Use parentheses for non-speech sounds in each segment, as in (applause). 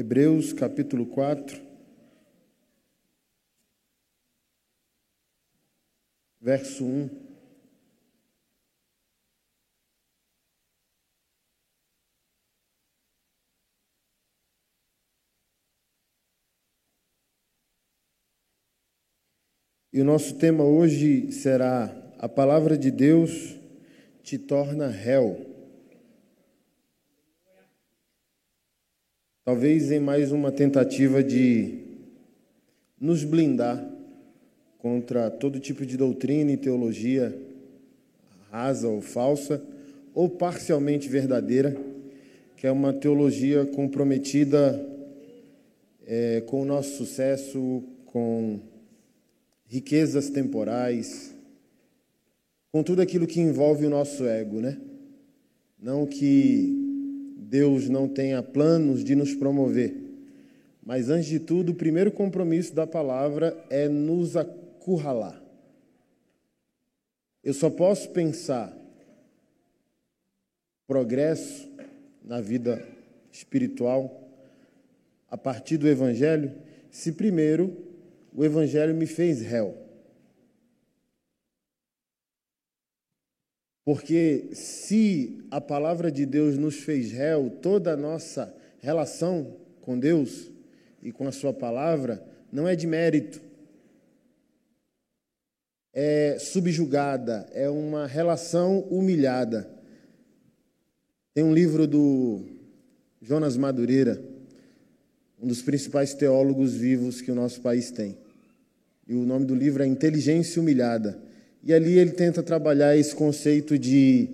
Hebreus capítulo 4, verso 1. E o nosso tema hoje será: A palavra de Deus te torna réu. Talvez em mais uma tentativa de nos blindar contra todo tipo de doutrina e teologia rasa ou falsa, ou parcialmente verdadeira, que é uma teologia comprometida é, com o nosso sucesso, com riquezas temporais, com tudo aquilo que envolve o nosso ego, né? Não que Deus não tenha planos de nos promover. Mas, antes de tudo, o primeiro compromisso da palavra é nos acurralar. Eu só posso pensar progresso na vida espiritual a partir do Evangelho se primeiro o Evangelho me fez réu. Porque se a palavra de Deus nos fez réu, toda a nossa relação com Deus e com a Sua palavra não é de mérito, é subjugada, é uma relação humilhada. Tem um livro do Jonas Madureira, um dos principais teólogos vivos que o nosso país tem. E o nome do livro é Inteligência Humilhada. E ali ele tenta trabalhar esse conceito de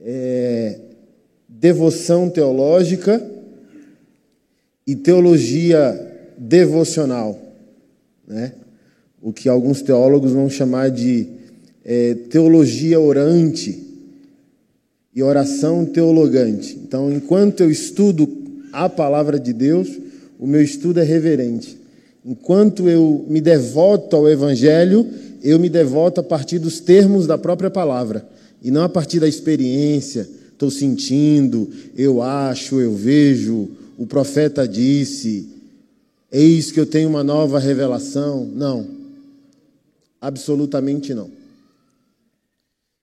é, devoção teológica e teologia devocional, né? o que alguns teólogos vão chamar de é, teologia orante e oração teologante. Então, enquanto eu estudo a palavra de Deus, o meu estudo é reverente. Enquanto eu me devoto ao Evangelho, eu me devoto a partir dos termos da própria palavra e não a partir da experiência. Estou sentindo, eu acho, eu vejo, o profeta disse, eis que eu tenho uma nova revelação. Não, absolutamente não.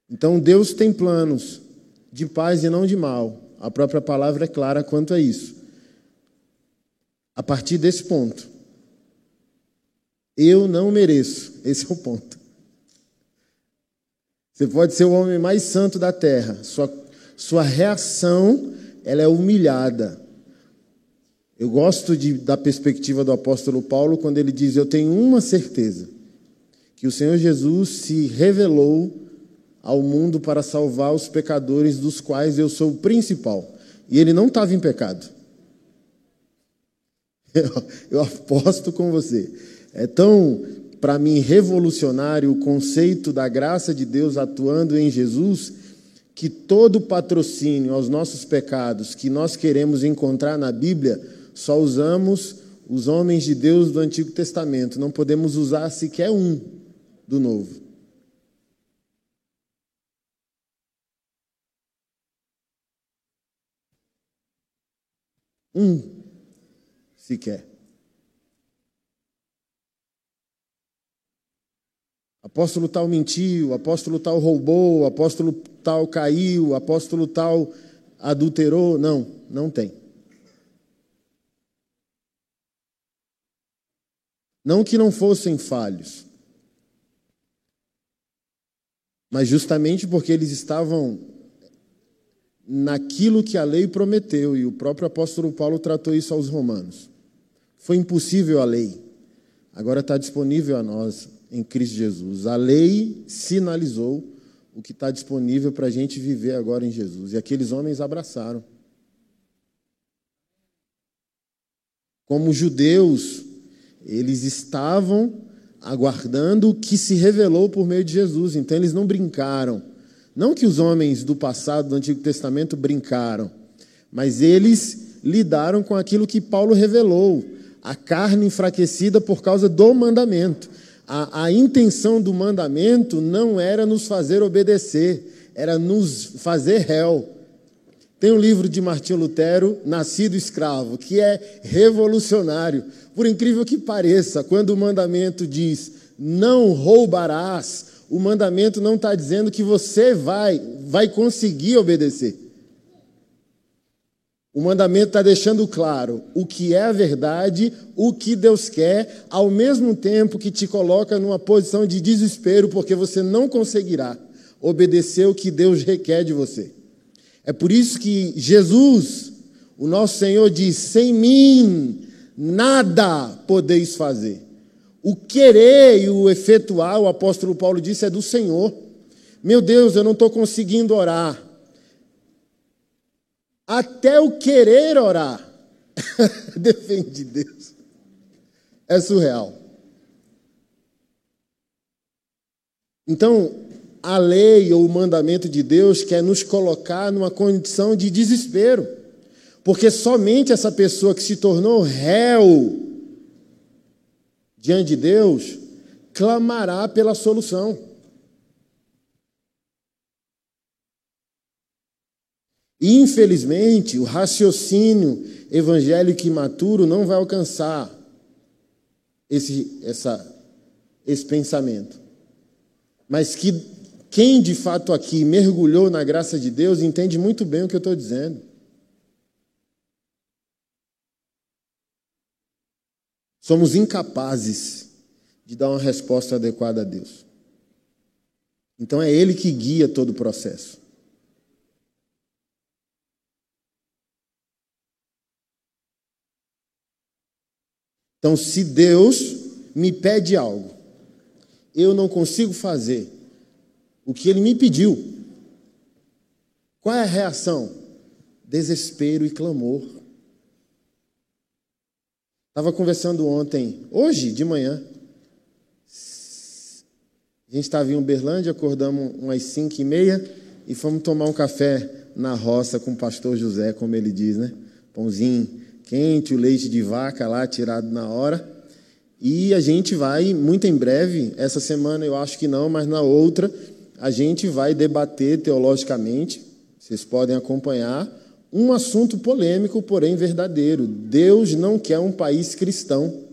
Então Deus tem planos de paz e não de mal. A própria palavra é clara quanto a isso. A partir desse ponto, eu não mereço. Esse é o ponto. Você pode ser o homem mais santo da terra. Sua, sua reação ela é humilhada. Eu gosto de, da perspectiva do apóstolo Paulo quando ele diz: Eu tenho uma certeza, que o Senhor Jesus se revelou ao mundo para salvar os pecadores, dos quais eu sou o principal. E ele não estava em pecado. (laughs) Eu, eu aposto com você. É tão, para mim, revolucionário o conceito da graça de Deus atuando em Jesus, que todo patrocínio aos nossos pecados que nós queremos encontrar na Bíblia, só usamos os homens de Deus do Antigo Testamento, não podemos usar sequer um do Novo. Um sequer. Apóstolo tal mentiu, apóstolo tal roubou, apóstolo tal caiu, apóstolo tal adulterou. Não, não tem. Não que não fossem falhos, mas justamente porque eles estavam naquilo que a lei prometeu, e o próprio apóstolo Paulo tratou isso aos romanos. Foi impossível a lei, agora está disponível a nós em Cristo Jesus. A lei sinalizou o que está disponível para a gente viver agora em Jesus. E aqueles homens abraçaram. Como judeus, eles estavam aguardando o que se revelou por meio de Jesus. Então eles não brincaram. Não que os homens do passado do Antigo Testamento brincaram, mas eles lidaram com aquilo que Paulo revelou, a carne enfraquecida por causa do mandamento. A, a intenção do mandamento não era nos fazer obedecer, era nos fazer réu. Tem um livro de Martinho Lutero, Nascido Escravo, que é revolucionário. Por incrível que pareça, quando o mandamento diz não roubarás, o mandamento não está dizendo que você vai, vai conseguir obedecer. O mandamento está deixando claro o que é a verdade, o que Deus quer, ao mesmo tempo que te coloca numa posição de desespero, porque você não conseguirá obedecer o que Deus requer de você. É por isso que Jesus, o nosso Senhor, diz: sem mim nada podeis fazer. O querer e o efetuar, o apóstolo Paulo disse, é do Senhor. Meu Deus, eu não estou conseguindo orar. Até o querer orar (laughs) depende de Deus. É surreal. Então, a lei ou o mandamento de Deus quer nos colocar numa condição de desespero. Porque somente essa pessoa que se tornou réu diante de Deus clamará pela solução. Infelizmente, o raciocínio evangélico imaturo não vai alcançar esse, essa, esse pensamento. Mas que quem de fato aqui mergulhou na graça de Deus entende muito bem o que eu estou dizendo. Somos incapazes de dar uma resposta adequada a Deus. Então é Ele que guia todo o processo. Então, se Deus me pede algo, eu não consigo fazer o que Ele me pediu, qual é a reação? Desespero e clamor. Estava conversando ontem, hoje de manhã. A gente estava em Uberlândia, acordamos umas cinco e meia e fomos tomar um café na roça com o pastor José, como ele diz, né? Pãozinho quente, o leite de vaca lá tirado na hora. E a gente vai, muito em breve, essa semana eu acho que não, mas na outra, a gente vai debater teologicamente, vocês podem acompanhar, um assunto polêmico, porém verdadeiro. Deus não quer um país cristão.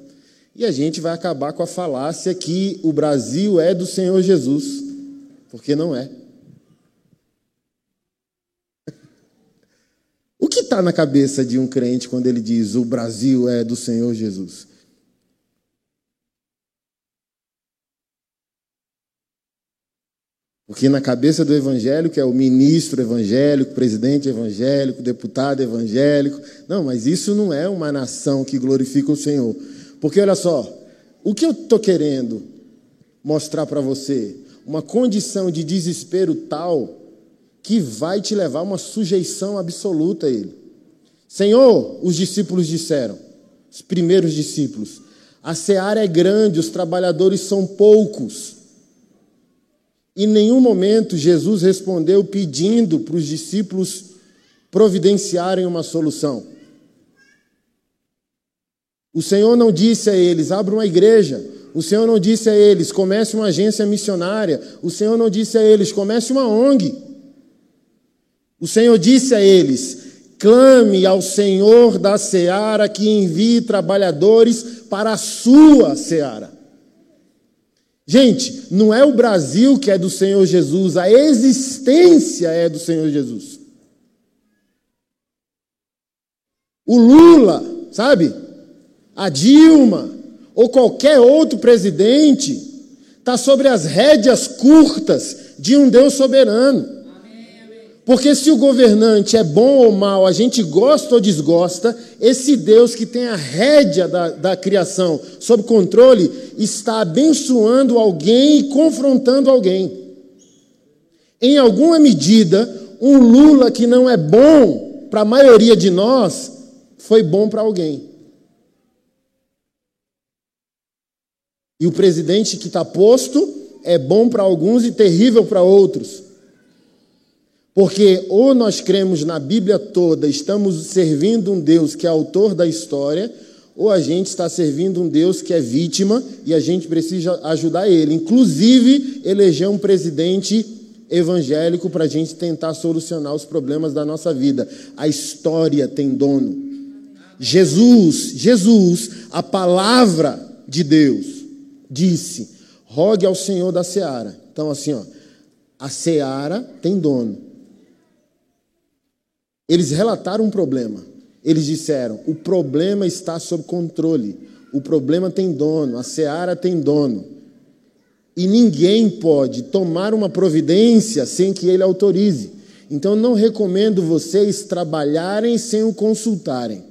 E a gente vai acabar com a falácia que o Brasil é do Senhor Jesus, porque não é. Que está na cabeça de um crente quando ele diz o Brasil é do Senhor Jesus? Porque na cabeça do evangélico é o ministro evangélico, presidente evangélico, deputado evangélico. Não, mas isso não é uma nação que glorifica o Senhor. Porque olha só, o que eu estou querendo mostrar para você? Uma condição de desespero tal que vai te levar a uma sujeição absoluta a Ele. Senhor, os discípulos disseram, os primeiros discípulos, a seara é grande, os trabalhadores são poucos. Em nenhum momento Jesus respondeu pedindo para os discípulos providenciarem uma solução. O Senhor não disse a eles: abra uma igreja. O Senhor não disse a eles: comece uma agência missionária. O Senhor não disse a eles: comece uma ONG. O Senhor disse a eles: clame ao Senhor da seara que envie trabalhadores para a sua seara. Gente, não é o Brasil que é do Senhor Jesus, a existência é do Senhor Jesus. O Lula, sabe? A Dilma, ou qualquer outro presidente, está sobre as rédeas curtas de um Deus soberano. Porque se o governante é bom ou mal, a gente gosta ou desgosta, esse Deus que tem a rédea da, da criação sob controle está abençoando alguém e confrontando alguém. Em alguma medida, um Lula que não é bom para a maioria de nós, foi bom para alguém. E o presidente que está posto é bom para alguns e terrível para outros. Porque ou nós cremos na Bíblia toda, estamos servindo um Deus que é autor da história, ou a gente está servindo um Deus que é vítima e a gente precisa ajudar ele. Inclusive, eleger um presidente evangélico para a gente tentar solucionar os problemas da nossa vida. A história tem dono. Jesus, Jesus, a palavra de Deus, disse: rogue ao Senhor da seara. Então, assim, ó, a seara tem dono. Eles relataram um problema. Eles disseram: o problema está sob controle. O problema tem dono, a seara tem dono. E ninguém pode tomar uma providência sem que ele autorize. Então não recomendo vocês trabalharem sem o consultarem.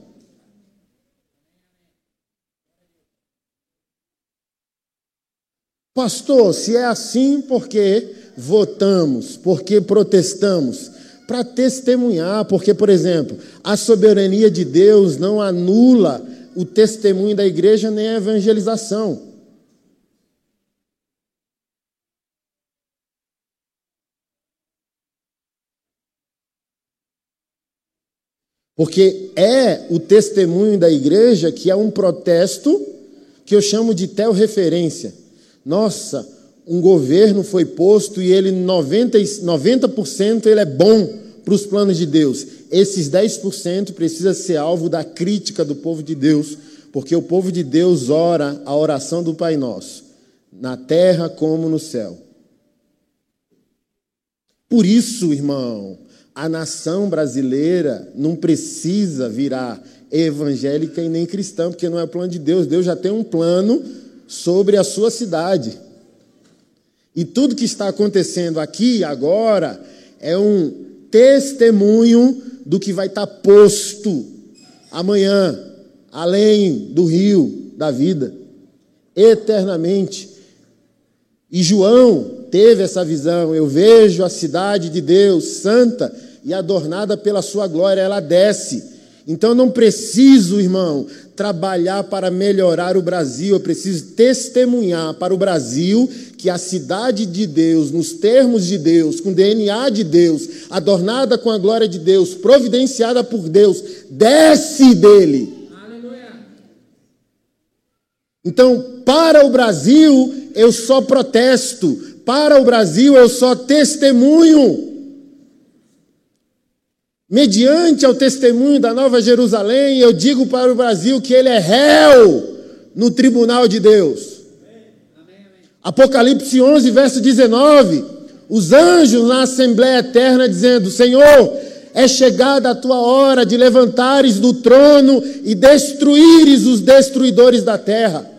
Pastor, se é assim, por que votamos? Por que protestamos? Para testemunhar, porque, por exemplo, a soberania de Deus não anula o testemunho da igreja nem a evangelização. Porque é o testemunho da igreja que é um protesto que eu chamo de tel-referência. Nossa, um governo foi posto e ele 90%, 90% ele é bom para os planos de Deus. Esses 10% precisa ser alvo da crítica do povo de Deus, porque o povo de Deus ora a oração do Pai Nosso, na terra como no céu. Por isso, irmão, a nação brasileira não precisa virar evangélica e nem cristã, porque não é o plano de Deus. Deus já tem um plano sobre a sua cidade. E tudo que está acontecendo aqui agora é um testemunho do que vai estar posto amanhã, além do rio da vida, eternamente. E João teve essa visão. Eu vejo a cidade de Deus santa e adornada pela sua glória, ela desce. Então não preciso, irmão, trabalhar para melhorar o Brasil, eu preciso testemunhar para o Brasil que a cidade de Deus, nos termos de Deus, com DNA de Deus, adornada com a glória de Deus, providenciada por Deus, desce dele. Aleluia. Então, para o Brasil, eu só protesto, para o Brasil, eu só testemunho. Mediante ao testemunho da Nova Jerusalém, eu digo para o Brasil que ele é réu no tribunal de Deus. Apocalipse 11, verso 19. Os anjos na Assembleia Eterna dizendo: Senhor, é chegada a tua hora de levantares do trono e destruíres os destruidores da terra.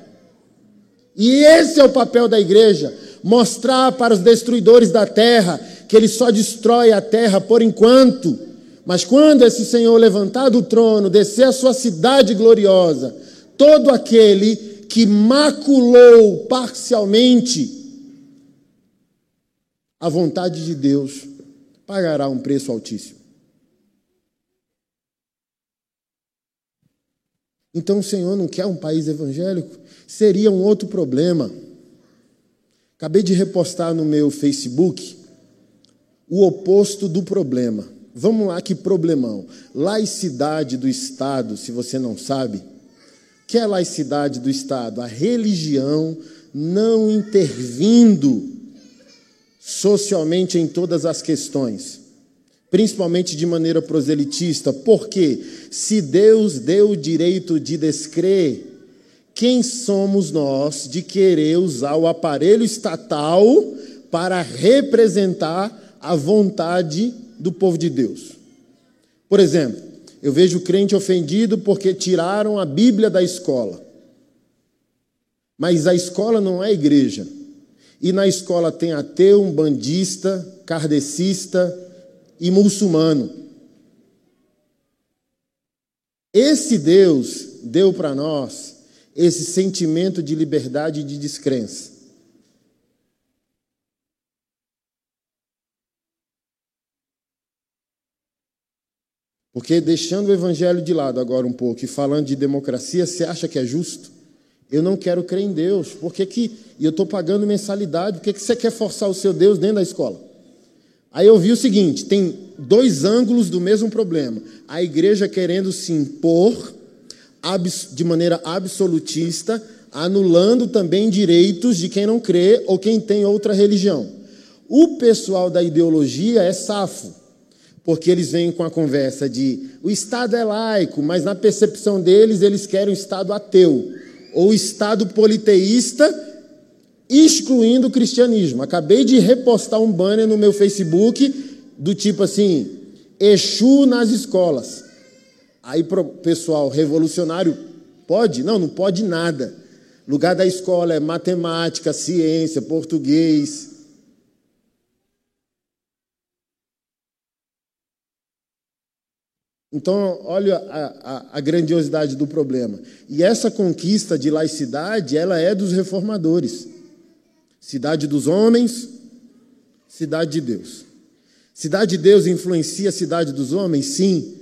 E esse é o papel da igreja: mostrar para os destruidores da terra que ele só destrói a terra por enquanto. Mas quando esse Senhor levantar do trono, descer a sua cidade gloriosa, todo aquele que maculou parcialmente a vontade de Deus, pagará um preço altíssimo. Então o Senhor não quer um país evangélico? Seria um outro problema. Acabei de repostar no meu Facebook o oposto do problema. Vamos lá, que problemão. Laicidade do Estado, se você não sabe, que é laicidade do Estado? A religião não intervindo socialmente em todas as questões, principalmente de maneira proselitista, porque se Deus deu o direito de descrer, quem somos nós de querer usar o aparelho estatal para representar a vontade do povo de Deus? Por exemplo, eu vejo crente ofendido porque tiraram a Bíblia da escola. Mas a escola não é igreja. E na escola tem ateu, bandista, kardecista e muçulmano. Esse Deus deu para nós esse sentimento de liberdade e de descrença. Porque deixando o evangelho de lado agora um pouco e falando de democracia, você acha que é justo? Eu não quero crer em Deus. Por que, que e eu estou pagando mensalidade? Por que, que você quer forçar o seu Deus dentro da escola? Aí eu vi o seguinte: tem dois ângulos do mesmo problema. A igreja querendo se impor de maneira absolutista, anulando também direitos de quem não crê ou quem tem outra religião. O pessoal da ideologia é safo, porque eles vêm com a conversa de o Estado é laico, mas na percepção deles eles querem um Estado ateu, ou Estado politeísta, excluindo o cristianismo. Acabei de repostar um banner no meu Facebook do tipo assim: Exu nas escolas. Aí, o pessoal revolucionário, pode? Não, não pode nada. Lugar da escola é matemática, ciência, português. Então, olha a, a, a, grandiosidade do problema. E essa conquista de laicidade, ela é dos reformadores. Cidade dos homens, cidade de Deus. Cidade de Deus influencia a cidade dos homens? Sim.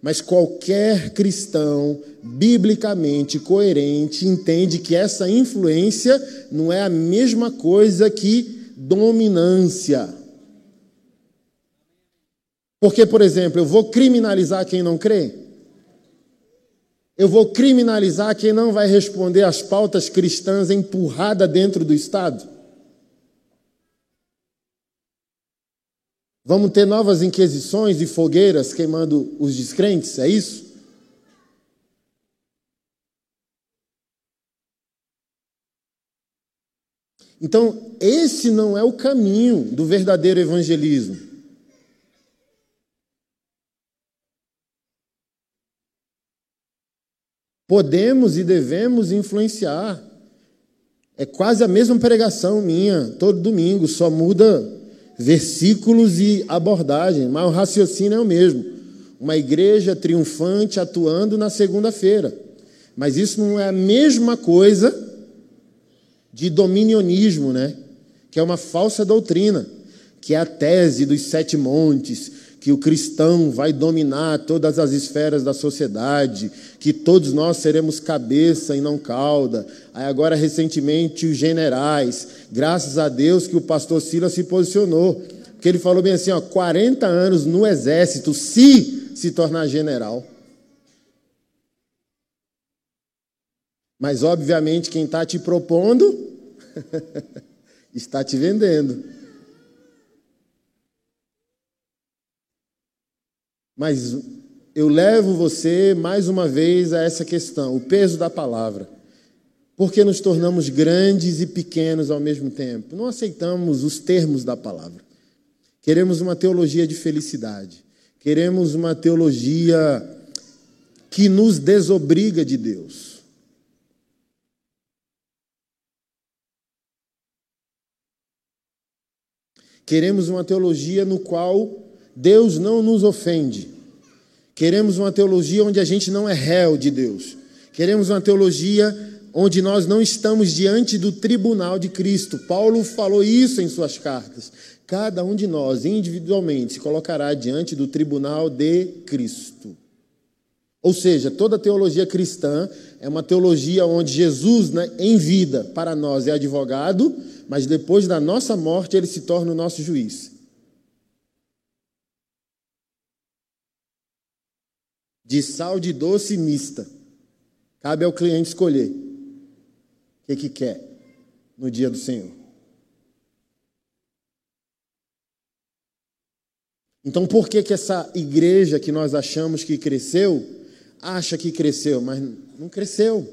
Mas qualquer cristão biblicamente coerente entende que essa influência não é a mesma coisa que dominância. Porque, por exemplo, eu vou criminalizar quem não crê? Eu vou criminalizar quem não vai responder às pautas cristãs empurrada dentro do Estado? Vamos ter novas inquisições e fogueiras queimando os descrentes, é isso? Então, esse não é o caminho do verdadeiro evangelismo. Podemos e devemos influenciar. É quase a mesma pregação minha, todo domingo, só muda versículos e abordagem, mas o raciocínio é o mesmo. Uma igreja triunfante atuando na segunda-feira. Mas isso não é a mesma coisa de dominionismo, né? Que é uma falsa doutrina, que é a tese dos sete montes, que o cristão vai dominar todas as esferas da sociedade, que todos nós seremos cabeça e não cauda. Aí agora recentemente os generais, graças a Deus que o pastor Silas se posicionou, porque ele falou bem assim, ó, 40 anos no exército, se se tornar general. Mas obviamente quem está te propondo (laughs) está te vendendo. Mas eu levo você mais uma vez a essa questão, o peso da palavra. Porque nos tornamos grandes e pequenos ao mesmo tempo. Não aceitamos os termos da palavra. Queremos uma teologia de felicidade. Queremos uma teologia que nos desobriga de Deus. Queremos uma teologia no qual Deus não nos ofende. Queremos uma teologia onde a gente não é réu de Deus. Queremos uma teologia onde nós não estamos diante do tribunal de Cristo. Paulo falou isso em suas cartas. Cada um de nós, individualmente, se colocará diante do tribunal de Cristo. Ou seja, toda teologia cristã é uma teologia onde Jesus, né, em vida, para nós é advogado, mas depois da nossa morte ele se torna o nosso juiz. De sal de doce mista. Cabe ao cliente escolher o que, que quer no dia do Senhor. Então, por que, que essa igreja que nós achamos que cresceu, acha que cresceu, mas não cresceu?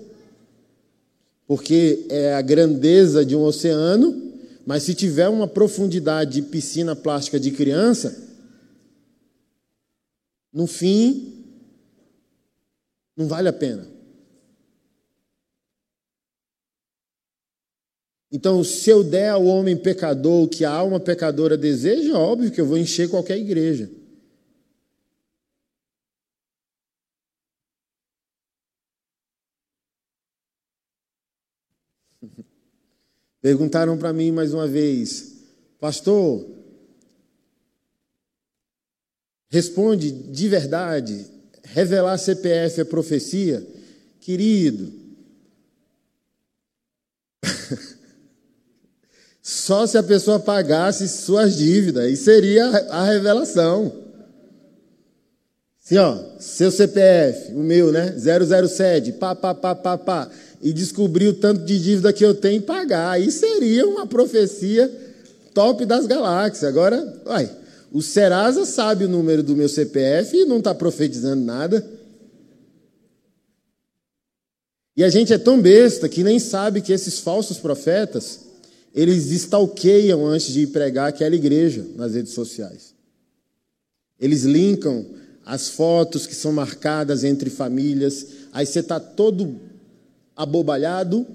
Porque é a grandeza de um oceano, mas se tiver uma profundidade de piscina plástica de criança, no fim não vale a pena. Então, se eu der ao homem pecador o que a alma pecadora deseja, é óbvio que eu vou encher qualquer igreja. (laughs) Perguntaram para mim mais uma vez, pastor, responde de verdade, revelar CPF é profecia? Querido, (laughs) só se a pessoa pagasse suas dívidas, e seria a revelação. Assim, ó, seu CPF, o meu, né? 007, pá, pá, pá, pá, pá, e descobrir o tanto de dívida que eu tenho e pagar. Aí seria uma profecia top das galáxias. Agora, vai. O Serasa sabe o número do meu CPF e não está profetizando nada. E a gente é tão besta que nem sabe que esses falsos profetas, eles stalkeiam antes de pregar aquela igreja nas redes sociais. Eles linkam as fotos que são marcadas entre famílias, aí você está todo abobalhado,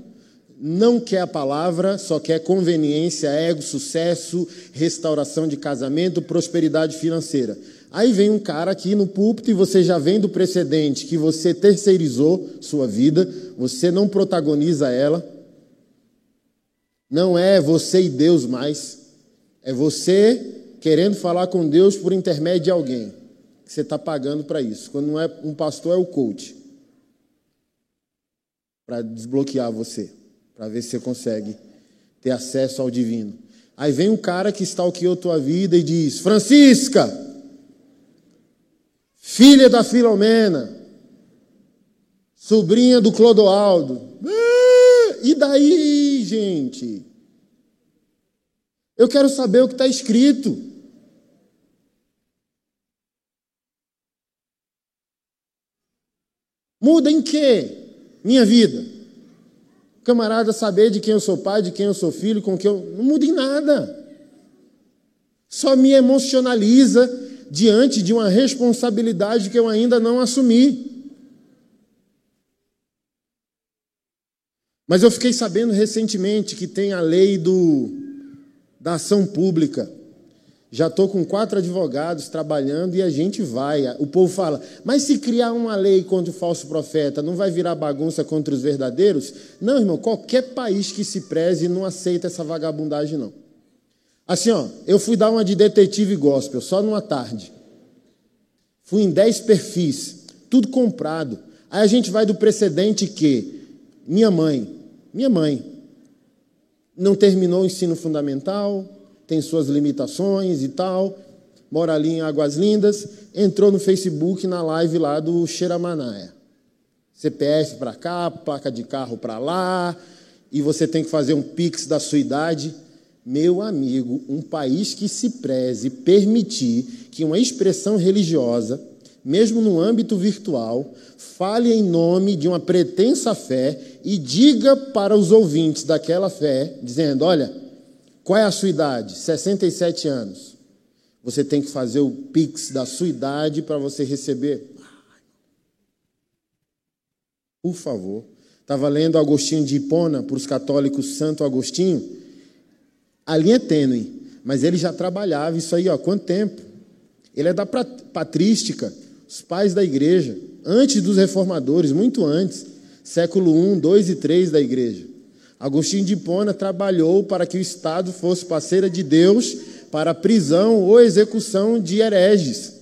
não quer a palavra, só quer conveniência, ego, sucesso, restauração de casamento, prosperidade financeira. Aí vem um cara aqui no púlpito e você já vem do precedente que você terceirizou sua vida, você não protagoniza ela. Não é você e Deus mais. É você querendo falar com Deus por intermédio de alguém. Você está pagando para isso. Quando não é um pastor, é o coach. Para desbloquear você para ver se você consegue ter acesso ao divino. Aí vem um cara que stalkeou tua vida e diz: Francisca, filha da Filomena, sobrinha do Clodoaldo. Ah, e daí, gente? Eu quero saber o que está escrito. Muda em quê? Minha vida camarada saber de quem eu sou pai, de quem eu sou filho, com quem eu. Não muda em nada. Só me emocionaliza diante de uma responsabilidade que eu ainda não assumi. Mas eu fiquei sabendo recentemente que tem a lei do, da ação pública. Já estou com quatro advogados trabalhando e a gente vai. O povo fala, mas se criar uma lei contra o falso profeta, não vai virar bagunça contra os verdadeiros? Não, irmão, qualquer país que se preze não aceita essa vagabundagem, não. Assim, ó, eu fui dar uma de detetive gospel, só numa tarde. Fui em dez perfis, tudo comprado. Aí a gente vai do precedente que minha mãe, minha mãe, não terminou o ensino fundamental, tem suas limitações e tal, mora ali em Águas Lindas, entrou no Facebook na live lá do Xeramanaia. CPF para cá, placa de carro para lá, e você tem que fazer um pix da sua idade. Meu amigo, um país que se preze permitir que uma expressão religiosa, mesmo no âmbito virtual, fale em nome de uma pretensa fé e diga para os ouvintes daquela fé, dizendo: olha, qual é a sua idade? 67 anos. Você tem que fazer o pix da sua idade para você receber. Por favor. Estava lendo Agostinho de Hipona para os católicos Santo Agostinho. A linha é tênue, mas ele já trabalhava isso aí, ó, quanto tempo? Ele é da patrística, os pais da igreja, antes dos reformadores, muito antes, século I, 2 e 3 da igreja. Agostinho de Hipona trabalhou para que o Estado fosse parceira de Deus para a prisão ou execução de hereges.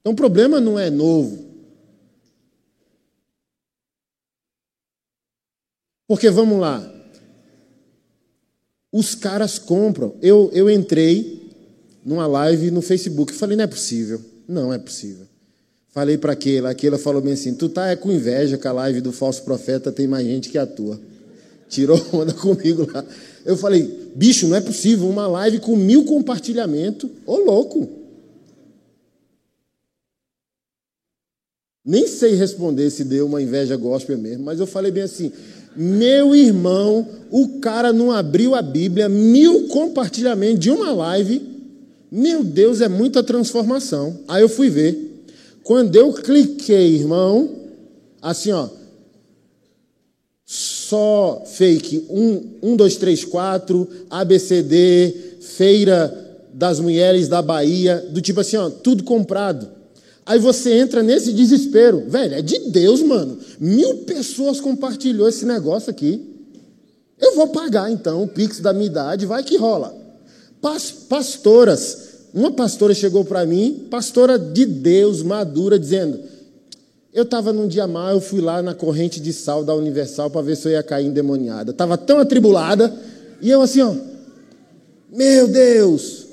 Então o problema não é novo. Porque vamos lá, os caras compram. Eu, eu entrei numa live no Facebook e falei: não é possível. Não é possível. Falei para aquela, aquela falou bem assim: tu tá é com inveja que a live do falso profeta tem mais gente que a tua tirou (laughs) onda comigo lá. Eu falei, bicho, não é possível, uma live com mil compartilhamentos, ô louco. Nem sei responder se deu uma inveja gospel mesmo, mas eu falei bem assim: meu irmão, o cara não abriu a Bíblia, mil compartilhamentos de uma live. Meu Deus, é muita transformação. Aí eu fui ver. Quando eu cliquei, irmão, assim, ó, só fake 1, 1 2, 3, 4, ABCD, Feira das Mulheres da Bahia, do tipo assim, ó, tudo comprado. Aí você entra nesse desespero. Velho, é de Deus, mano. Mil pessoas compartilhou esse negócio aqui. Eu vou pagar então o Pix da minha idade, vai que rola. pastoras. Uma pastora chegou para mim, pastora de Deus, madura, dizendo: eu estava num dia mal, eu fui lá na corrente de sal da Universal para ver se eu ia cair endemoniada. Estava tão atribulada, e eu assim, ó, meu Deus!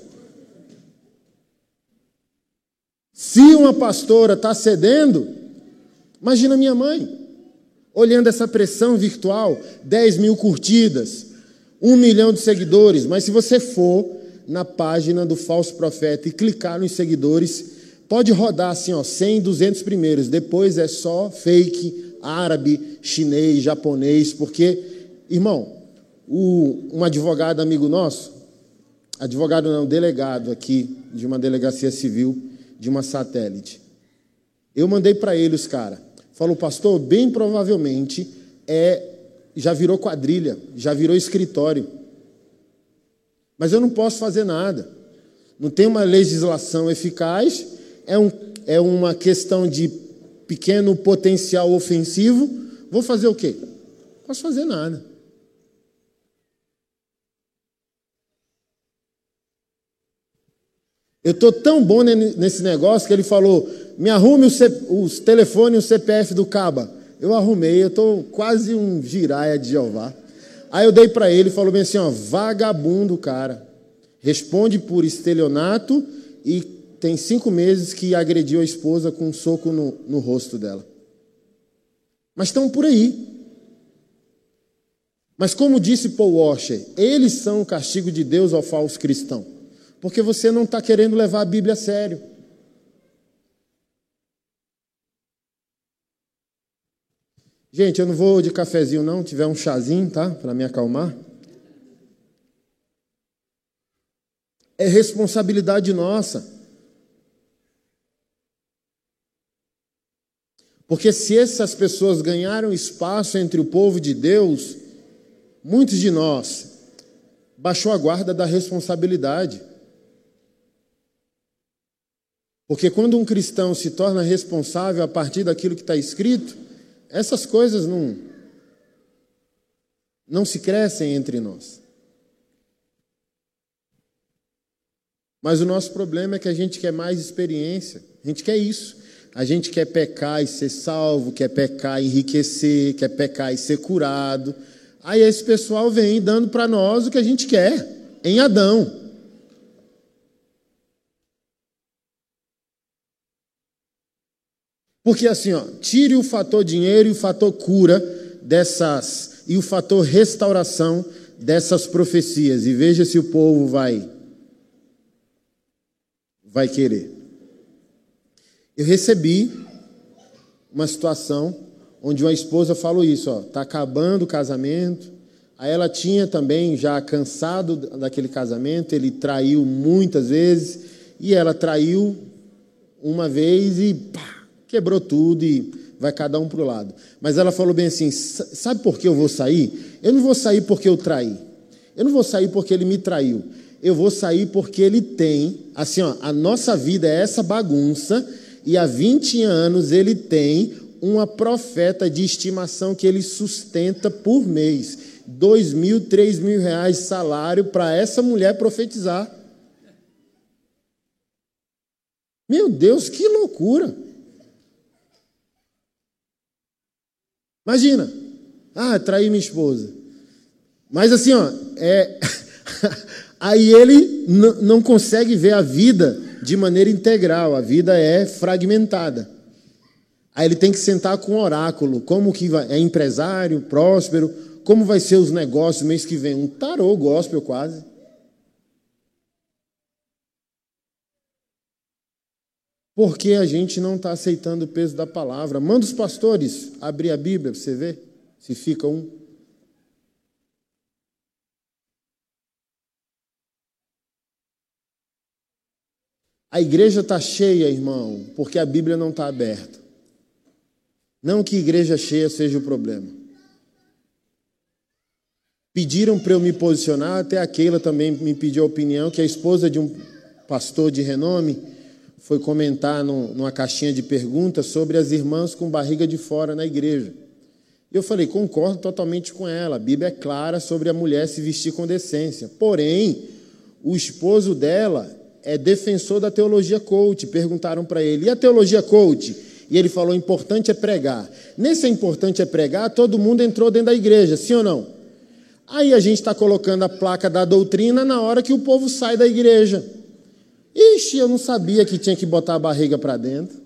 Se uma pastora está cedendo, imagina minha mãe, olhando essa pressão virtual, 10 mil curtidas, Um milhão de seguidores, mas se você for na página do falso profeta e clicar nos seguidores, pode rodar assim, ó, 100, 200 primeiros, depois é só fake, árabe, chinês, japonês, porque, irmão, o, um advogado amigo nosso, advogado não, delegado aqui de uma delegacia civil de uma satélite, eu mandei para ele os caras. Falou, pastor, bem provavelmente é já virou quadrilha, já virou escritório. Mas eu não posso fazer nada. Não tem uma legislação eficaz, é, um, é uma questão de pequeno potencial ofensivo. Vou fazer o quê? Não posso fazer nada. Eu estou tão bom nesse negócio que ele falou: me arrume os, os telefones e o CPF do Caba. Eu arrumei, eu estou quase um giraia de Jeová. Aí eu dei para ele e falou bem assim: ó, vagabundo, cara. Responde por estelionato e tem cinco meses que agrediu a esposa com um soco no, no rosto dela. Mas estão por aí. Mas como disse Paul Washer, eles são o castigo de Deus ao falso cristão. Porque você não está querendo levar a Bíblia a sério. Gente, eu não vou de cafezinho, não. Tiver um chazinho, tá? Para me acalmar. É responsabilidade nossa. Porque se essas pessoas ganharam espaço entre o povo de Deus, muitos de nós baixou a guarda da responsabilidade. Porque quando um cristão se torna responsável a partir daquilo que está escrito, essas coisas não, não se crescem entre nós. Mas o nosso problema é que a gente quer mais experiência, a gente quer isso. A gente quer pecar e ser salvo, quer pecar e enriquecer, quer pecar e ser curado. Aí esse pessoal vem dando para nós o que a gente quer, em Adão. Porque assim, ó, tire o fator dinheiro e o fator cura dessas e o fator restauração dessas profecias e veja se o povo vai vai querer. Eu recebi uma situação onde uma esposa falou isso, ó, tá acabando o casamento. Aí ela tinha também já cansado daquele casamento, ele traiu muitas vezes e ela traiu uma vez e pá, quebrou tudo e vai cada um para o lado. Mas ela falou bem assim: sabe por que eu vou sair? Eu não vou sair porque eu traí. Eu não vou sair porque ele me traiu. Eu vou sair porque ele tem, assim, ó, a nossa vida é essa bagunça e há 20 anos ele tem uma profeta de estimação que ele sustenta por mês. Dois mil, três mil reais salário para essa mulher profetizar. Meu Deus, que loucura! Imagina. Ah, traí minha esposa. Mas assim, ó, é... (laughs) aí ele não consegue ver a vida de maneira integral, a vida é fragmentada. Aí ele tem que sentar com o oráculo, como que vai, é empresário, próspero, como vai ser os negócios mês que vem, um tarô gospel quase. Porque a gente não está aceitando o peso da palavra. Manda os pastores abrir a Bíblia para você ver se fica um. A igreja está cheia, irmão, porque a Bíblia não está aberta. Não que igreja cheia seja o problema. Pediram para eu me posicionar, até a Keila também me pediu a opinião, que a esposa de um pastor de renome foi comentar numa caixinha de perguntas sobre as irmãs com barriga de fora na igreja. Eu falei, concordo totalmente com ela. A Bíblia é clara sobre a mulher se vestir com decência. Porém, o esposo dela é defensor da teologia coach. Perguntaram para ele, e a teologia coach? E ele falou: importante é pregar. Nesse é importante é pregar, todo mundo entrou dentro da igreja, sim ou não? Aí a gente está colocando a placa da doutrina na hora que o povo sai da igreja. Ixi, eu não sabia que tinha que botar a barriga para dentro.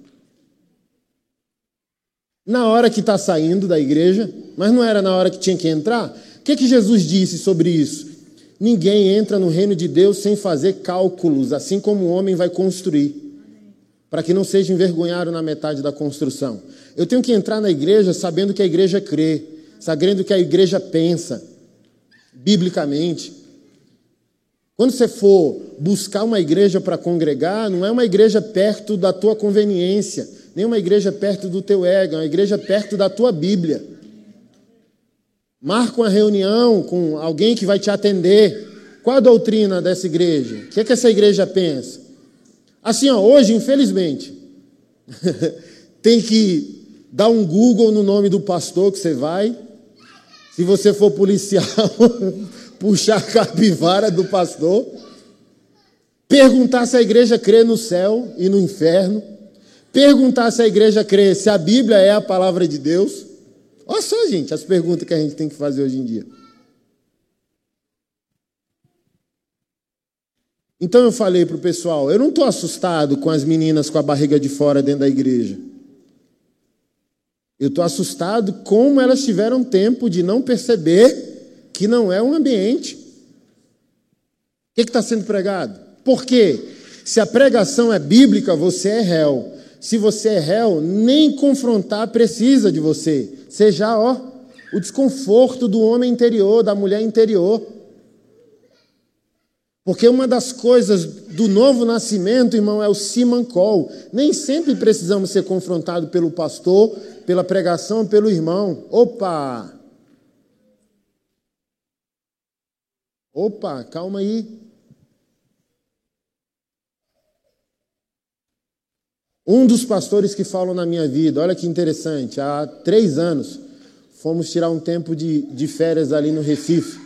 Na hora que está saindo da igreja, mas não era na hora que tinha que entrar. O que, que Jesus disse sobre isso? Ninguém entra no reino de Deus sem fazer cálculos, assim como o homem vai construir, para que não seja envergonhado na metade da construção. Eu tenho que entrar na igreja sabendo que a igreja crê, sabendo que a igreja pensa, biblicamente. Quando você for buscar uma igreja para congregar, não é uma igreja perto da tua conveniência, nem uma igreja perto do teu ego, é uma igreja perto da tua Bíblia. Marca uma reunião com alguém que vai te atender. Qual a doutrina dessa igreja? O que, é que essa igreja pensa? Assim, ó, hoje, infelizmente, (laughs) tem que dar um Google no nome do pastor que você vai. Se você for policial, (laughs) puxar a capivara do pastor. Perguntar se a igreja crê no céu e no inferno. Perguntar se a igreja crê se a Bíblia é a palavra de Deus. Olha só, gente, as perguntas que a gente tem que fazer hoje em dia. Então eu falei para o pessoal: eu não estou assustado com as meninas com a barriga de fora dentro da igreja. Eu estou assustado como elas tiveram tempo de não perceber que não é um ambiente. O que está sendo pregado? Por quê? Se a pregação é bíblica, você é réu. Se você é réu, nem confrontar precisa de você. Seja, ó, o desconforto do homem interior, da mulher interior. Porque uma das coisas do novo nascimento, irmão, é o simancol. Nem sempre precisamos ser confrontados pelo pastor, pela pregação, pelo irmão. Opa! Opa, calma aí. Um dos pastores que falam na minha vida, olha que interessante, há três anos, fomos tirar um tempo de, de férias ali no Recife.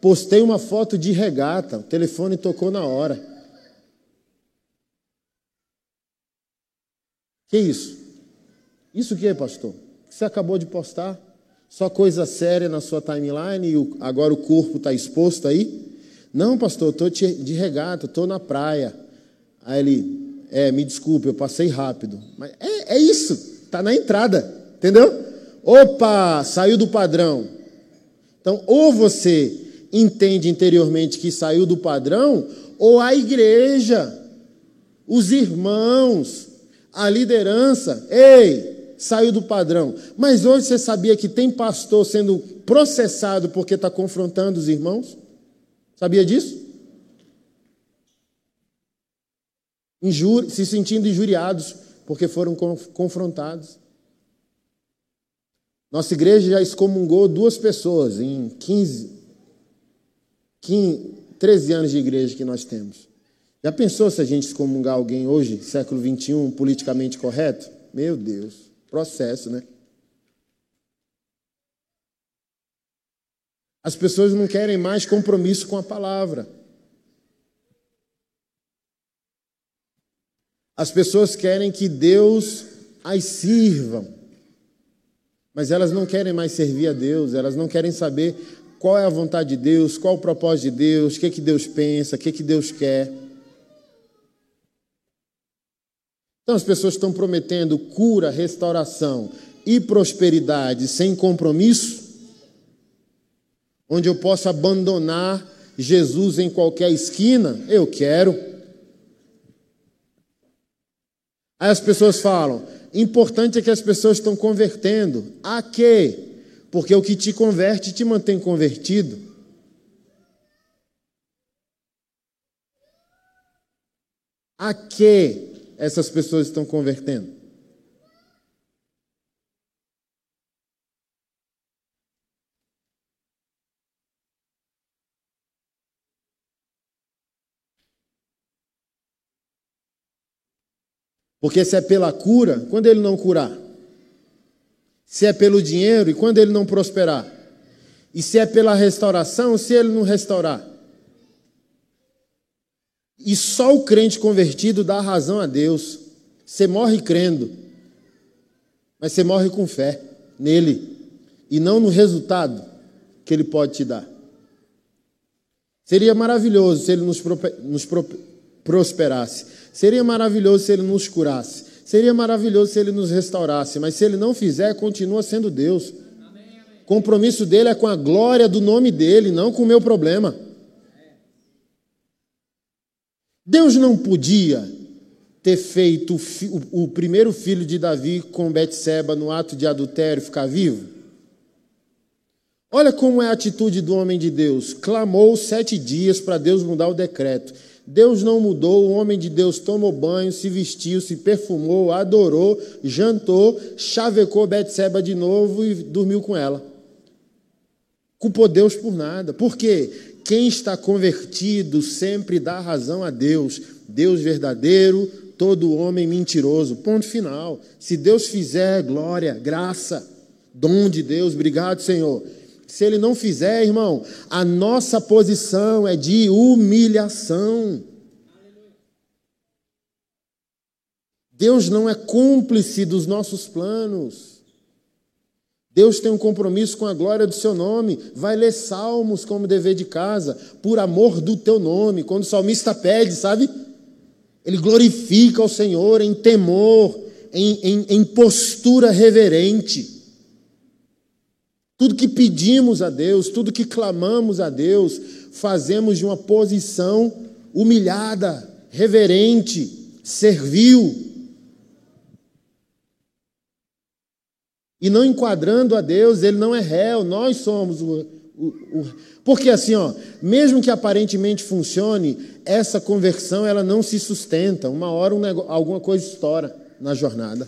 Postei uma foto de regata, o telefone tocou na hora. Que isso? Isso que é, pastor? Que você acabou de postar? Só coisa séria na sua timeline e o, agora o corpo está exposto aí? Não, pastor, estou de regata, estou na praia. Aí ele, é, me desculpe, eu passei rápido. Mas é, é isso, está na entrada, entendeu? Opa, saiu do padrão. Então, ou você entende interiormente que saiu do padrão, ou a igreja, os irmãos, a liderança, ei, saiu do padrão. Mas hoje você sabia que tem pastor sendo processado porque está confrontando os irmãos? Sabia disso? Se sentindo injuriados porque foram confrontados. Nossa igreja já excomungou duas pessoas em 15, 15, 13 anos de igreja que nós temos. Já pensou se a gente excomungar alguém hoje, século 21, politicamente correto? Meu Deus, processo, né? As pessoas não querem mais compromisso com a palavra. As pessoas querem que Deus as sirvam, mas elas não querem mais servir a Deus, elas não querem saber qual é a vontade de Deus, qual o propósito de Deus, o que, é que Deus pensa, o que, é que Deus quer. Então as pessoas estão prometendo cura, restauração e prosperidade sem compromisso, onde eu posso abandonar Jesus em qualquer esquina, eu quero. Aí as pessoas falam: importante é que as pessoas estão convertendo. A quê? Porque o que te converte te mantém convertido. A que essas pessoas estão convertendo? Porque se é pela cura, quando ele não curar? Se é pelo dinheiro, e quando ele não prosperar? E se é pela restauração, se ele não restaurar? E só o crente convertido dá razão a Deus. Você morre crendo, mas você morre com fé nele e não no resultado que ele pode te dar. Seria maravilhoso se ele nos, nos prosperasse. Seria maravilhoso se ele nos curasse. Seria maravilhoso se ele nos restaurasse. Mas se ele não fizer, continua sendo Deus. O compromisso dele é com a glória do nome dele, não com o meu problema. Deus não podia ter feito o, primeiro filho de Davi com Betseba no ato de adultério ficar vivo? Olha como é a atitude do homem de Deus. Clamou sete dias para Deus mudar o decreto. Deus não mudou, o homem de Deus tomou banho, se vestiu, se perfumou, adorou, jantou, chavecou Betseba de novo e dormiu com ela. Culpou Deus por nada. Por quê? Quem está convertido sempre dá razão a Deus. Deus verdadeiro, todo homem mentiroso. Ponto final. Se Deus fizer, glória, graça, dom de Deus, obrigado, Senhor. Se Ele não fizer, irmão, a nossa posição é de humilhação. Deus não é cúmplice dos nossos planos. Deus tem um compromisso com a glória do seu nome. Vai ler salmos como dever de casa, por amor do teu nome. Quando o salmista pede, sabe? Ele glorifica ao Senhor em temor, em, em, em postura reverente. Tudo que pedimos a Deus, tudo que clamamos a Deus, fazemos de uma posição humilhada, reverente, servil. E não enquadrando a Deus, ele não é réu, nós somos o, o, o, porque assim, ó, mesmo que aparentemente funcione, essa conversão ela não se sustenta. Uma hora um alguma coisa estoura na jornada.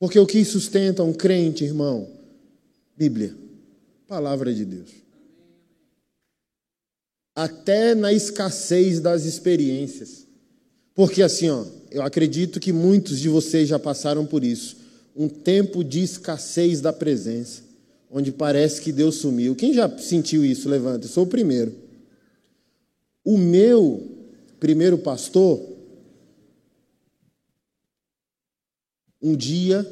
Porque o que sustenta um crente, irmão? Bíblia, palavra de Deus. Até na escassez das experiências. Porque assim, ó, eu acredito que muitos de vocês já passaram por isso. Um tempo de escassez da presença, onde parece que Deus sumiu. Quem já sentiu isso? Levanta, eu sou o primeiro. O meu primeiro pastor, um dia,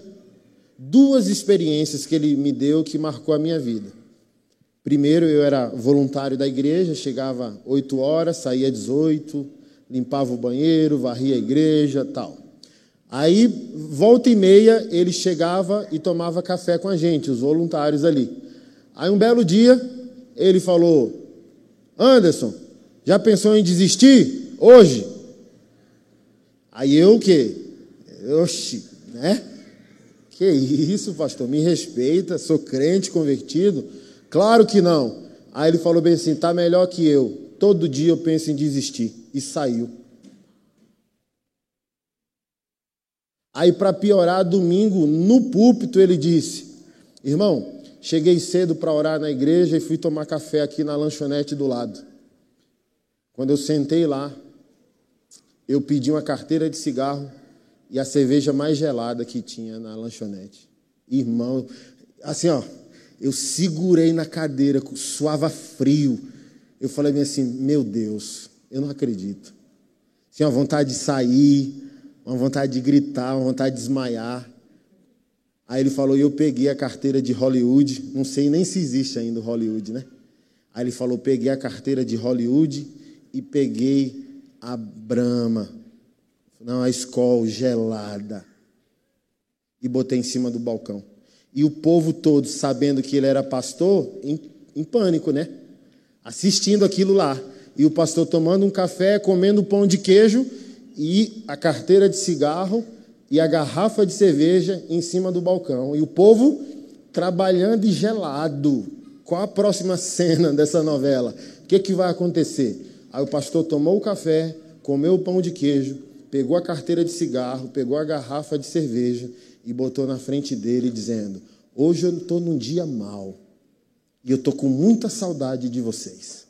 duas experiências que ele me deu que marcou a minha vida. Primeiro, eu era voluntário da igreja, chegava 8 horas, saía 18, limpava o banheiro, varria a igreja, tal. Aí, volta e meia, ele chegava e tomava café com a gente, os voluntários ali. Aí, um belo dia, ele falou: Anderson, já pensou em desistir hoje? Aí eu o quê? Oxi, né? Que isso, pastor? Me respeita, sou crente convertido? Claro que não. Aí ele falou bem assim: tá melhor que eu. Todo dia eu penso em desistir. E saiu. Aí, para piorar, domingo, no púlpito, ele disse: Irmão, cheguei cedo para orar na igreja e fui tomar café aqui na lanchonete do lado. Quando eu sentei lá, eu pedi uma carteira de cigarro e a cerveja mais gelada que tinha na lanchonete. Irmão, assim, ó, eu segurei na cadeira, suava frio. Eu falei assim: Meu Deus, eu não acredito. Tinha uma vontade de sair, uma vontade de gritar, uma vontade de desmaiar. Aí ele falou: e Eu peguei a carteira de Hollywood. Não sei nem se existe ainda o Hollywood, né? Aí ele falou: Peguei a carteira de Hollywood e peguei a Brahma. Não, a escola gelada. E botei em cima do balcão. E o povo todo, sabendo que ele era pastor, em, em pânico, né? Assistindo aquilo lá. E o pastor tomando um café, comendo pão de queijo e a carteira de cigarro e a garrafa de cerveja em cima do balcão. E o povo trabalhando e gelado. Qual a próxima (laughs) cena dessa novela? O que, que vai acontecer? Aí o pastor tomou o café, comeu o pão de queijo, pegou a carteira de cigarro, pegou a garrafa de cerveja e botou na frente dele, dizendo: Hoje eu estou num dia mal e eu estou com muita saudade de vocês.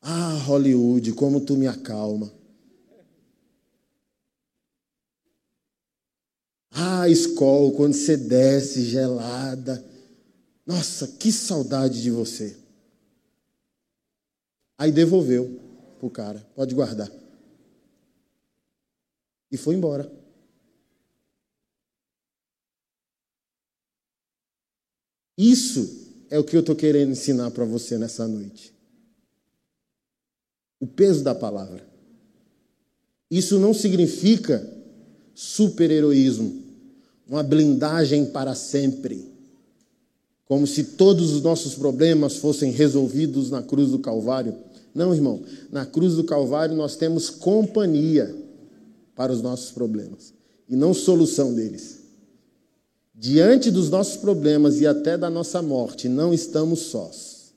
Ah, Hollywood, como tu me acalma. Ah, escola, quando você desce gelada. Nossa, que saudade de você. Aí devolveu pro cara, pode guardar. E foi embora. Isso é o que eu estou querendo ensinar para você nessa noite. O peso da palavra. Isso não significa super-heroísmo, uma blindagem para sempre. como se todos os nossos problemas fossem resolvidos na cruz do Calvário. Não, irmão, na cruz do Calvário nós temos companhia para os nossos problemas e não solução deles. Diante dos nossos problemas e até da nossa morte, não estamos sós.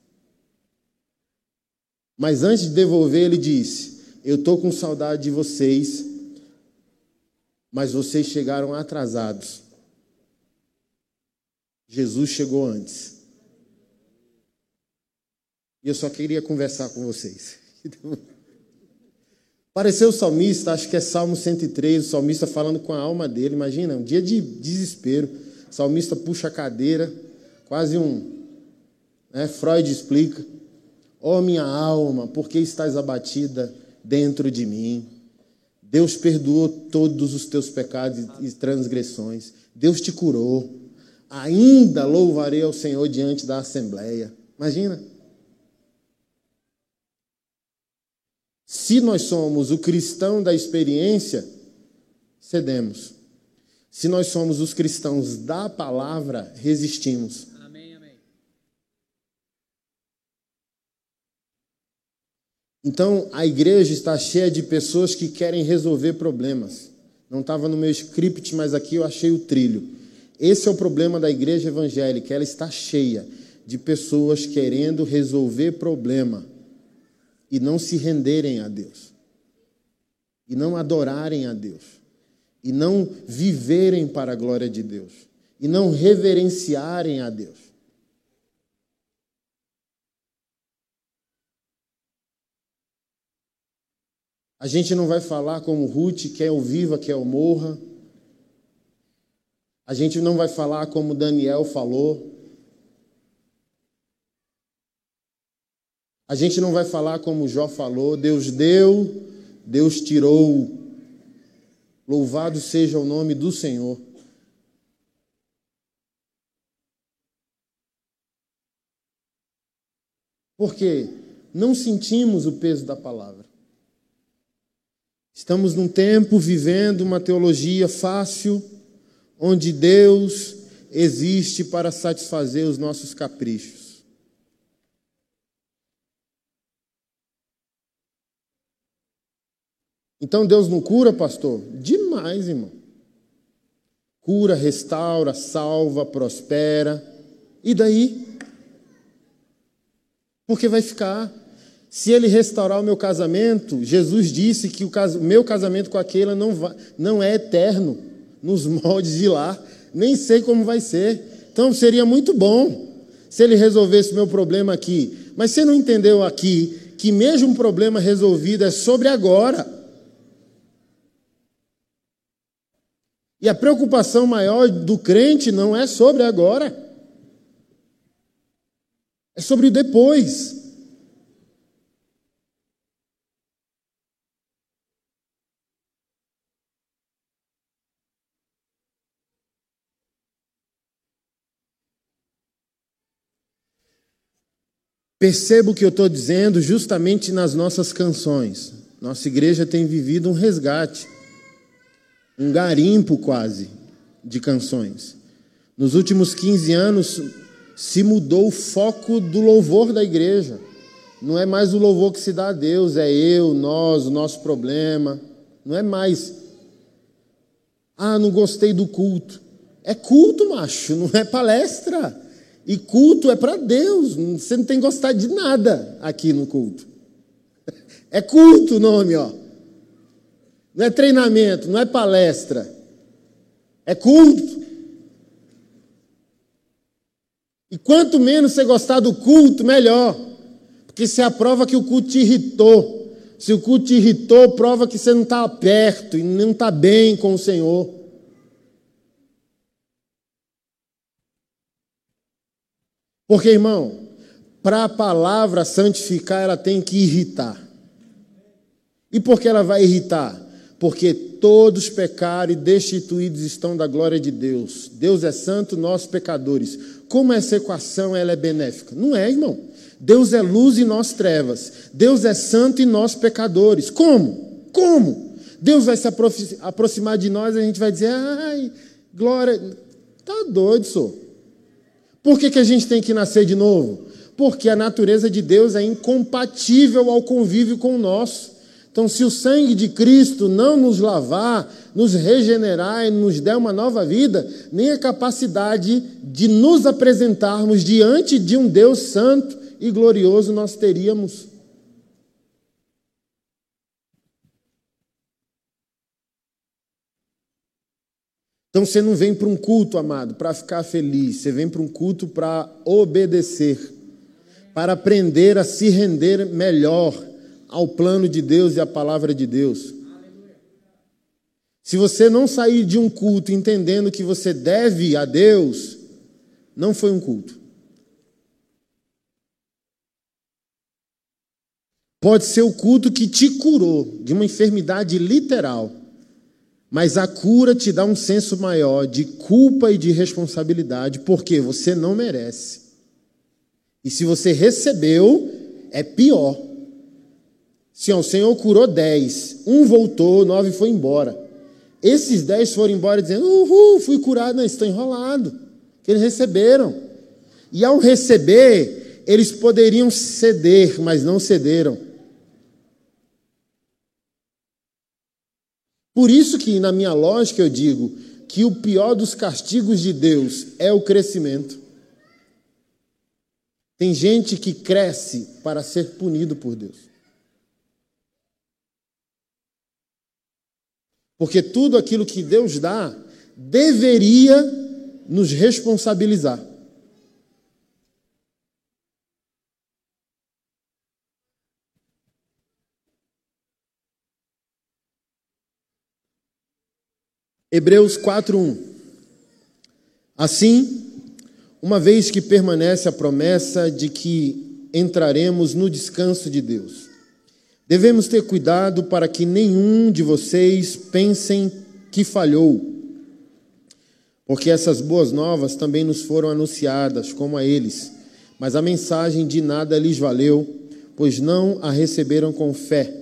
Mas antes de devolver, ele disse: Eu estou com saudade de vocês, mas vocês chegaram atrasados. Jesus chegou antes. E eu só queria conversar com vocês. (laughs) Pareceu o salmista, acho que é Salmo 103, o salmista falando com a alma dele. Imagina, um dia de desespero. O salmista puxa a cadeira, quase um. Né, Freud explica: Ó oh, minha alma, por que estás abatida dentro de mim? Deus perdoou todos os teus pecados e transgressões. Deus te curou. Ainda louvarei ao Senhor diante da assembleia. Imagina. Se nós somos o cristão da experiência, cedemos. Se nós somos os cristãos da palavra, resistimos. Amém, amém. Então, a igreja está cheia de pessoas que querem resolver problemas. Não estava no meu script, mas aqui eu achei o trilho. Esse é o problema da igreja evangélica. Ela está cheia de pessoas querendo resolver problema e não se renderem a Deus, e não adorarem a Deus, e não viverem para a glória de Deus, e não reverenciarem a Deus. A gente não vai falar como Ruth, quer o viva, quer o morra. A gente não vai falar como Daniel falou, A gente não vai falar como Jó falou: Deus deu, Deus tirou. Louvado seja o nome do Senhor. Porque não sentimos o peso da palavra. Estamos num tempo vivendo uma teologia fácil, onde Deus existe para satisfazer os nossos caprichos. Então Deus não cura, pastor? Demais, irmão. Cura, restaura, salva, prospera. E daí? Porque vai ficar. Se ele restaurar o meu casamento, Jesus disse que o meu casamento com aquela não, vai, não é eterno, nos (laughs) moldes de lá. Nem sei como vai ser. Então seria muito bom se ele resolvesse o meu problema aqui. Mas você não entendeu aqui que mesmo um problema resolvido é sobre agora. E a preocupação maior do crente não é sobre agora, é sobre o depois. Percebo o que eu estou dizendo justamente nas nossas canções. Nossa igreja tem vivido um resgate um garimpo quase de canções. Nos últimos 15 anos se mudou o foco do louvor da igreja. Não é mais o louvor que se dá a Deus, é eu, nós, o nosso problema. Não é mais. Ah, não gostei do culto. É culto, macho, não é palestra. E culto é para Deus. Você não tem que gostar de nada aqui no culto. (laughs) É culto o nome, ó. Não é treinamento, não é palestra. É culto. E quanto menos você gostar do culto, melhor. Porque se é a prova que o culto te irritou. Se o culto te irritou, prova que você não está perto e não está bem com o Senhor. Porque, irmão, para a palavra santificar, ela tem que irritar. E por que ela vai irritar? Porque todos pecaram e destituídos estão da glória de Deus. Deus é santo, nós pecadores. Como essa equação ela é benéfica? Não é, irmão. Deus é luz e nós trevas. Deus é santo e nós pecadores. Como? Como? Deus vai se aproximar de nós e a gente vai dizer: ai, glória. Tá doido, senhor. Por que, que a gente tem que nascer de novo? Porque a natureza de Deus é incompatível ao convívio com o nosso. Então, se o sangue de Cristo não nos lavar, nos regenerar e nos der uma nova vida, nem a capacidade de nos apresentarmos diante de um Deus santo e glorioso nós teríamos. Então você não vem para um culto, amado, para ficar feliz, você vem para um culto para obedecer, para aprender a se render melhor ao plano de Deus e à palavra de Deus. Se você não sair de um culto entendendo que você deve a Deus, não foi um culto. Pode ser o culto que te curou de uma enfermidade literal. Mas a cura te dá um senso maior de culpa e de responsabilidade, porque você não merece. E se você recebeu, é pior. Se o Senhor curou dez, um voltou, nove foi embora. Esses dez foram embora dizendo: Uhul, fui curado. Não, estão enrolados. Que eles receberam. E ao receber, eles poderiam ceder, mas não cederam. Por isso que na minha lógica eu digo que o pior dos castigos de Deus é o crescimento. Tem gente que cresce para ser punido por Deus. Porque tudo aquilo que Deus dá deveria nos responsabilizar. Hebreus 4:1 Assim, uma vez que permanece a promessa de que entraremos no descanso de Deus, devemos ter cuidado para que nenhum de vocês pensem que falhou. Porque essas boas novas também nos foram anunciadas, como a eles, mas a mensagem de nada lhes valeu, pois não a receberam com fé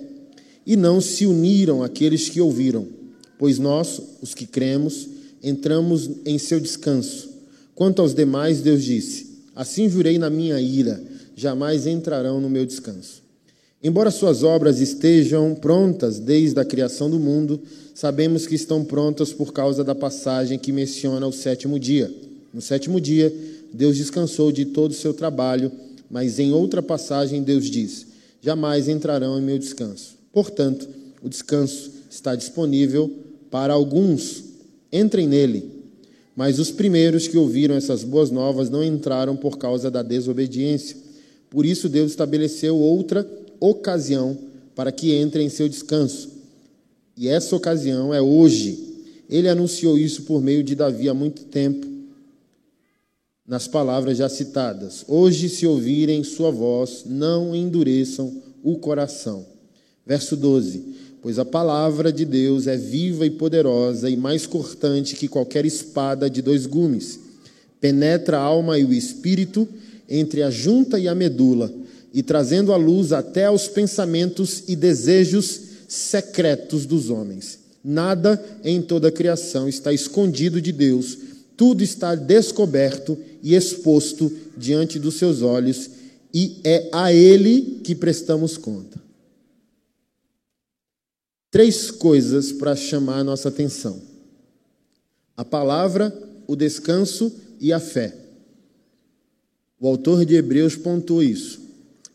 e não se uniram àqueles que ouviram pois nós, os que cremos, entramos em seu descanso. Quanto aos demais, Deus disse: Assim jurei na minha ira, jamais entrarão no meu descanso. Embora suas obras estejam prontas desde a criação do mundo, sabemos que estão prontas por causa da passagem que menciona o sétimo dia. No sétimo dia, Deus descansou de todo o seu trabalho, mas em outra passagem, Deus diz: Jamais entrarão em meu descanso. Portanto, o descanso está disponível para alguns, entrem nele. Mas os primeiros que ouviram essas boas novas não entraram por causa da desobediência. Por isso, Deus estabeleceu outra ocasião para que entrem em seu descanso. E essa ocasião é hoje. Ele anunciou isso por meio de Davi há muito tempo, nas palavras já citadas. Hoje, se ouvirem sua voz, não endureçam o coração. Verso 12 pois a palavra de Deus é viva e poderosa e mais cortante que qualquer espada de dois gumes. Penetra a alma e o espírito, entre a junta e a medula, e trazendo a luz até aos pensamentos e desejos secretos dos homens. Nada em toda a criação está escondido de Deus, tudo está descoberto e exposto diante dos seus olhos, e é a Ele que prestamos conta três coisas para chamar a nossa atenção: a palavra, o descanso e a fé. O autor de Hebreus pontuou isso.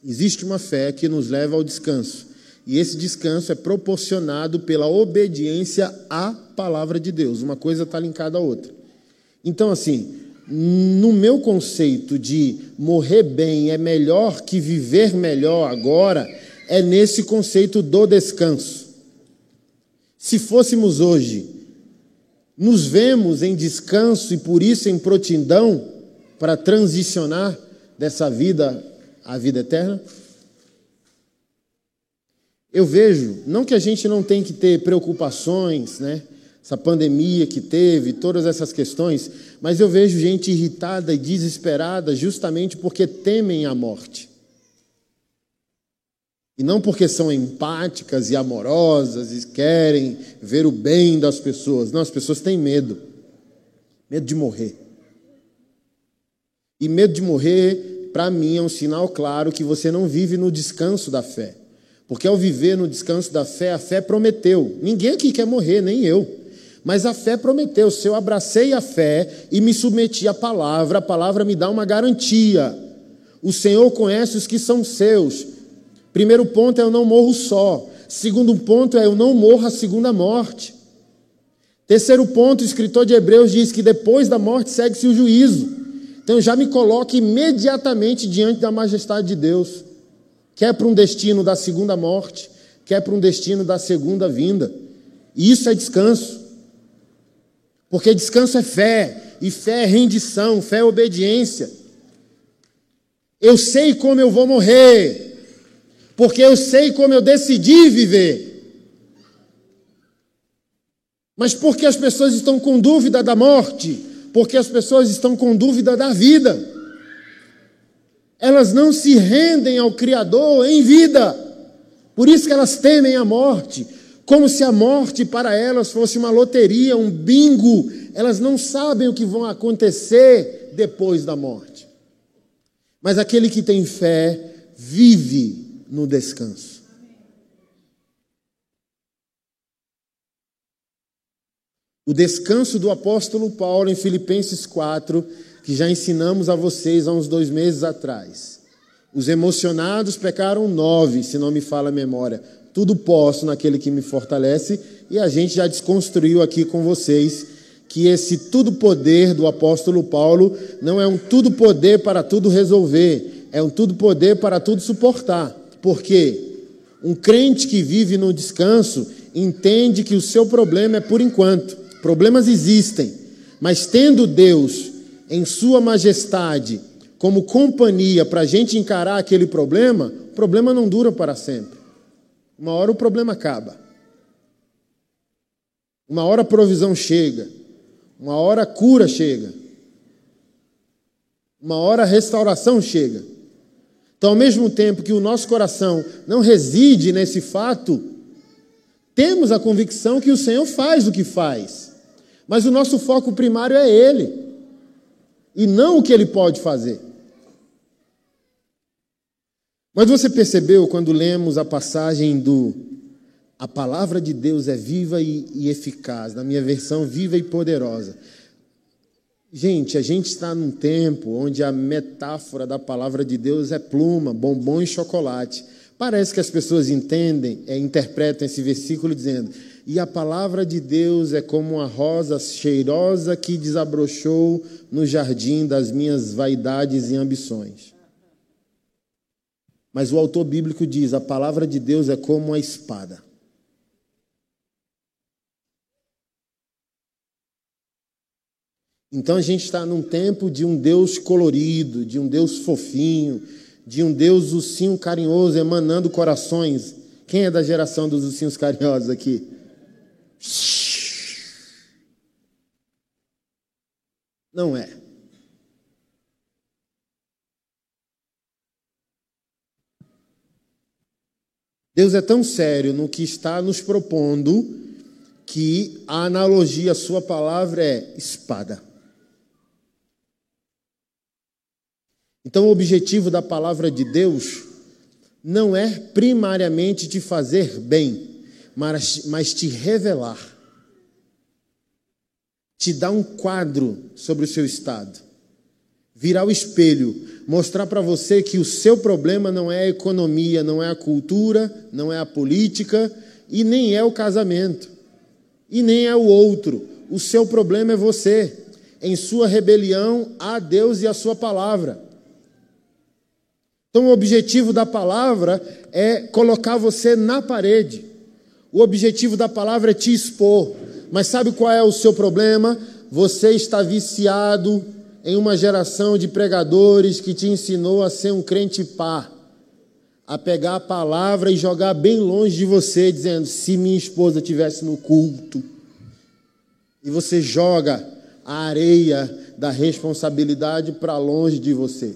Existe uma fé que nos leva ao descanso, e esse descanso é proporcionado pela obediência à palavra de Deus. Uma coisa está linkada à outra. Então, assim, no meu conceito de morrer bem é melhor que viver melhor agora, é nesse conceito do descanso. Se fôssemos hoje, nos vemos em descanso e por isso em prontidão para transicionar dessa vida à vida eterna? Eu vejo, não que a gente não tem que ter preocupações, né? Essa pandemia que teve, todas essas questões, mas eu vejo gente irritada e desesperada justamente porque temem a morte. E não porque são empáticas e amorosas e querem ver o bem das pessoas. Não, as pessoas têm medo. Medo de morrer. E medo de morrer, para mim, é um sinal claro que você não vive no descanso da fé. Porque ao viver no descanso da fé, a fé prometeu. Ninguém aqui quer morrer, nem eu. Mas a fé prometeu. Se eu abracei a fé e me submeti à palavra, a palavra me dá uma garantia. O Senhor conhece os que são seus. Primeiro ponto é eu não morro só. Segundo ponto é eu não morro a segunda morte. Terceiro ponto, o escritor de Hebreus diz que depois da morte segue-se o juízo. Então já me coloque imediatamente diante da majestade de Deus. Quer para um destino da segunda morte, quer para um destino da segunda vinda. E isso é descanso. Porque descanso é fé, e fé é rendição, fé é obediência. Eu sei como eu vou morrer, porque eu sei como eu decidi viver. Mas por que as pessoas estão com dúvida da morte? Porque as pessoas estão com dúvida da vida. Elas não se rendem ao Criador em vida. Por isso que elas temem a morte, como se a morte para elas fosse uma loteria, um bingo. Elas não sabem o que vão acontecer depois da morte. Mas aquele que tem fé vive no descanso. O descanso do apóstolo Paulo em Filipenses 4, que já ensinamos a vocês há uns dois meses atrás. Os emocionados pecaram nove, se não me fala a memória. Tudo posso naquele que me fortalece, e a gente já desconstruiu aqui com vocês que esse tudo poder do apóstolo Paulo não é um tudo poder para tudo resolver, é um tudo poder para tudo suportar. Por quê? Um crente que vive no descanso entende que o seu problema é por enquanto. Problemas existem, mas tendo Deus em Sua majestade como companhia para a gente encarar aquele problema, o problema não dura para sempre. Uma hora o problema acaba. Uma hora a provisão chega. Uma hora a cura chega. Uma hora a restauração chega. Então, ao mesmo tempo que o nosso coração não reside nesse fato, temos a convicção que o Senhor faz o que faz. Mas o nosso foco primário é Ele, e não o que Ele pode fazer. Mas você percebeu quando lemos a passagem do A palavra de Deus é viva e, e eficaz, na minha versão, viva e poderosa. Gente, a gente está num tempo onde a metáfora da palavra de Deus é pluma, bombom e chocolate. Parece que as pessoas entendem, é, interpretam esse versículo dizendo: e a palavra de Deus é como uma rosa cheirosa que desabrochou no jardim das minhas vaidades e ambições. Mas o autor bíblico diz: a palavra de Deus é como uma espada. Então a gente está num tempo de um Deus colorido, de um Deus fofinho, de um Deus ursinho carinhoso emanando corações. Quem é da geração dos ursinhos carinhosos aqui? Não é. Deus é tão sério no que está nos propondo que a analogia, a sua palavra é espada. Então, o objetivo da palavra de Deus não é primariamente te fazer bem mas, te revelar, te dar um quadro sobre o seu estado, virar o espelho, mostrar para você que o seu problema não é a economia, não é a cultura, não é a política e nem é o casamento, e nem é o outro. O seu problema é você, em sua rebelião a Deus e a sua palavra. Então, o objetivo da palavra é colocar você na parede. O objetivo da palavra é te expor. Mas sabe qual é o seu problema? Você está viciado em uma geração de pregadores que te ensinou a ser um crente pá, a pegar a palavra e jogar bem longe de você, dizendo: se minha esposa tivesse no culto. E você joga a areia da responsabilidade para longe de você.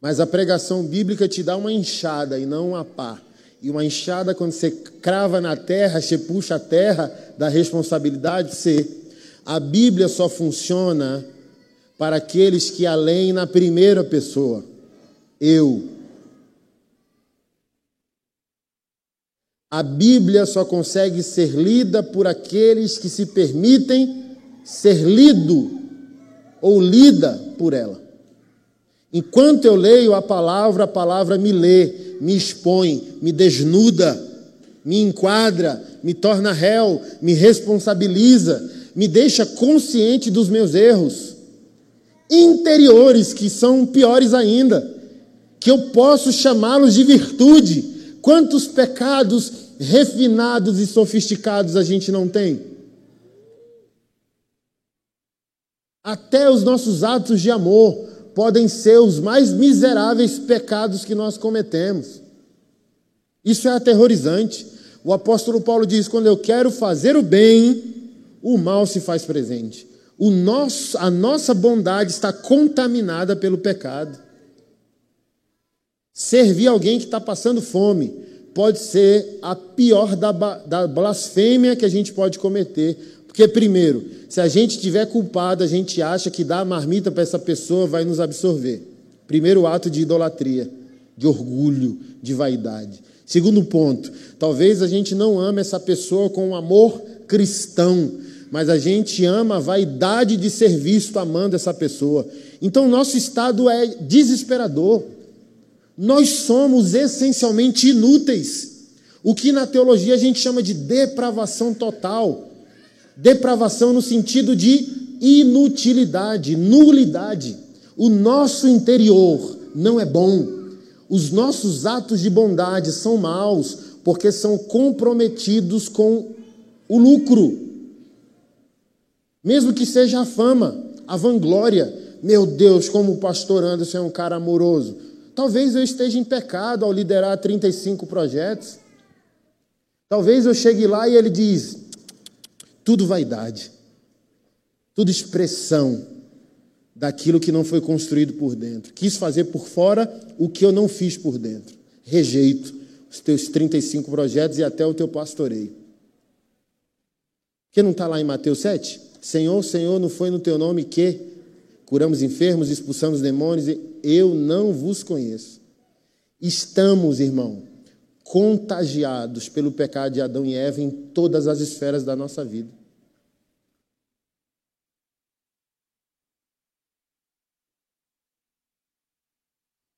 Mas a pregação bíblica te dá uma enxada e não uma pá. E uma enxada, quando você crava na terra, você puxa a terra da responsabilidade, você. A Bíblia só funciona para aqueles que além na primeira pessoa, eu. A Bíblia só consegue ser lida por aqueles que se permitem ser lido ou lida por ela. Enquanto eu leio a palavra, a palavra me lê, me expõe, me desnuda, me enquadra, me torna réu, me responsabiliza, me deixa consciente dos meus erros interiores, que são piores ainda, que eu posso chamá-los de virtude. Quantos pecados refinados e sofisticados a gente não tem? Até os nossos atos de amor podem ser os mais miseráveis pecados que nós cometemos. Isso é aterrorizante. O apóstolo Paulo diz: quando eu quero fazer o bem, o mal se faz presente. O nosso, a nossa bondade está contaminada pelo pecado. Servir alguém que está passando fome pode ser a pior da, da blasfêmia que a gente pode cometer. Porque, primeiro, se a gente estiver culpado, a gente acha que dar a marmita para essa pessoa vai nos absorver. Primeiro ato de idolatria, de orgulho, de vaidade. Segundo ponto, talvez a gente não ame essa pessoa com um amor cristão, mas a gente ama a vaidade de ser visto amando essa pessoa. Então, nosso estado é desesperador. Nós somos essencialmente inúteis. O que na teologia a gente chama de depravação total. Depravação no sentido de inutilidade, nulidade. O nosso interior não é bom. Os nossos atos de bondade são maus porque são comprometidos com o lucro. Mesmo que seja a fama, a vanglória. Meu Deus, como o pastor Anderson é um cara amoroso. Talvez eu esteja em pecado ao liderar 35 projetos. Talvez eu chegue lá e ele diz: tudo vaidade, tudo expressão daquilo que não foi construído por dentro. Quis fazer por fora o que eu não fiz por dentro. Rejeito os teus 35 projetos e até o teu pastoreio. Que não está lá em Mateus 7? Senhor, Senhor, não foi no teu nome que curamos enfermos, expulsamos demônios? Eu não vos conheço. Estamos, irmão, contagiados pelo pecado de Adão e Eva em todas as esferas da nossa vida.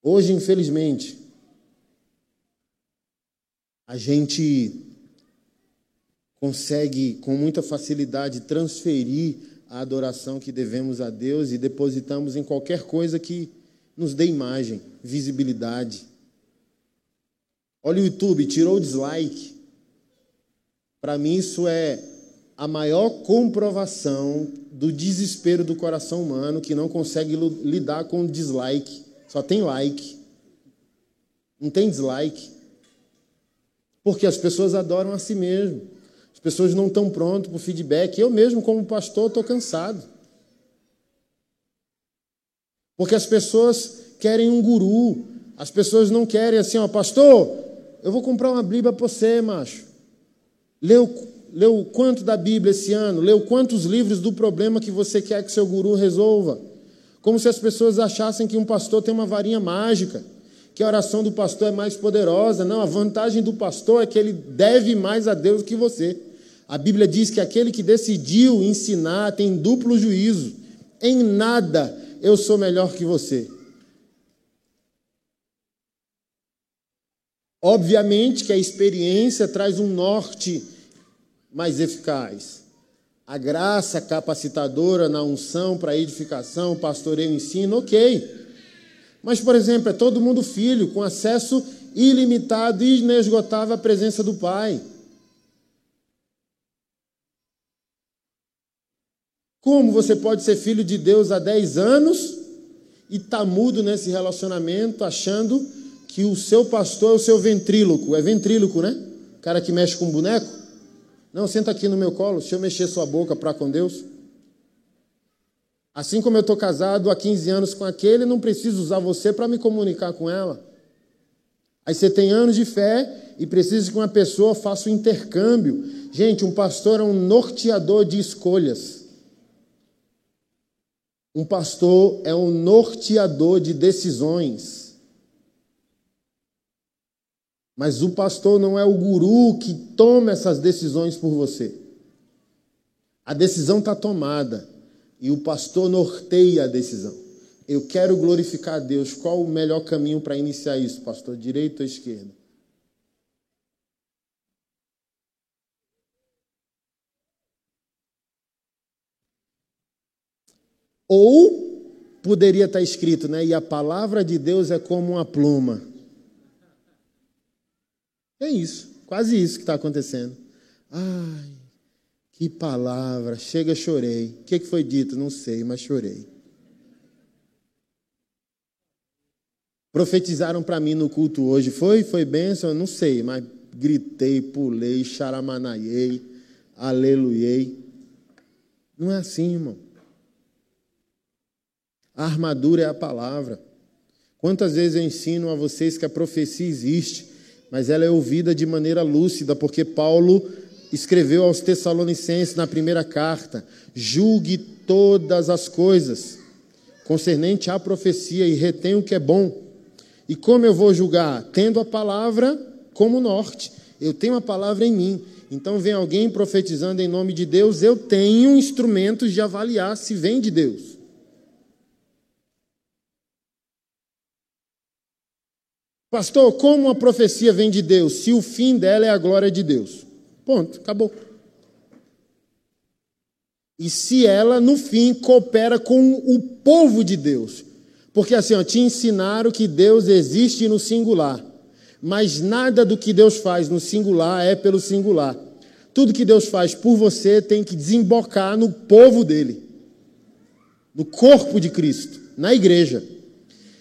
Hoje, infelizmente, a gente consegue com muita facilidade transferir a adoração que devemos a Deus e depositamos em qualquer coisa que nos dê imagem, visibilidade. Olha o YouTube, tirou o dislike. Para mim, isso é a maior comprovação do desespero do coração humano que não consegue lidar com dislike. Só tem like. Não tem dislike. Porque as pessoas adoram a si mesmo. As pessoas não estão prontas para o feedback. Eu mesmo, como pastor, estou cansado. Porque as pessoas querem um guru. As pessoas não querem assim, ó, pastor, eu vou comprar uma Bíblia para você, macho. Leu, leu quanto da Bíblia esse ano? Leu quantos livros do problema que você quer que seu guru resolva? Como se as pessoas achassem que um pastor tem uma varinha mágica, que a oração do pastor é mais poderosa. Não, a vantagem do pastor é que ele deve mais a Deus que você. A Bíblia diz que aquele que decidiu ensinar tem duplo juízo. Em nada eu sou melhor que você. Obviamente que a experiência traz um norte mais eficaz. A graça capacitadora na unção para edificação, pastoreio, ensino, ok. Mas, por exemplo, é todo mundo filho, com acesso ilimitado e inesgotável à presença do Pai. Como você pode ser filho de Deus há 10 anos e tá mudo nesse relacionamento, achando que o seu pastor é o seu ventríloco? É ventríloco, né? O cara que mexe com boneco? Não, senta aqui no meu colo, deixa eu mexer sua boca para com Deus. Assim como eu estou casado há 15 anos com aquele, não preciso usar você para me comunicar com ela. Aí você tem anos de fé e precisa que uma pessoa faça o um intercâmbio. Gente, um pastor é um norteador de escolhas. Um pastor é um norteador de decisões. Mas o pastor não é o guru que toma essas decisões por você. A decisão está tomada e o pastor norteia a decisão. Eu quero glorificar a Deus. Qual o melhor caminho para iniciar isso, pastor? Direita ou esquerda? Ou poderia estar escrito, né? E a palavra de Deus é como uma pluma. É isso, quase isso que está acontecendo. Ai, que palavra, chega, chorei. O que foi dito? Não sei, mas chorei. Profetizaram para mim no culto hoje. Foi? Foi bênção? Não sei, mas gritei, pulei, charamanaiei, aleluiei. Não é assim, irmão. A armadura é a palavra. Quantas vezes eu ensino a vocês que a profecia existe, mas ela é ouvida de maneira lúcida, porque Paulo escreveu aos Tessalonicenses na primeira carta: julgue todas as coisas concernente à profecia e retém o que é bom. E como eu vou julgar? Tendo a palavra como norte. Eu tenho a palavra em mim. Então vem alguém profetizando em nome de Deus, eu tenho instrumentos de avaliar se vem de Deus. Pastor, como uma profecia vem de Deus se o fim dela é a glória de Deus? Ponto, acabou. E se ela, no fim, coopera com o povo de Deus? Porque assim, ó, te ensinaram que Deus existe no singular, mas nada do que Deus faz no singular é pelo singular. Tudo que Deus faz por você tem que desembocar no povo dele, no corpo de Cristo, na igreja.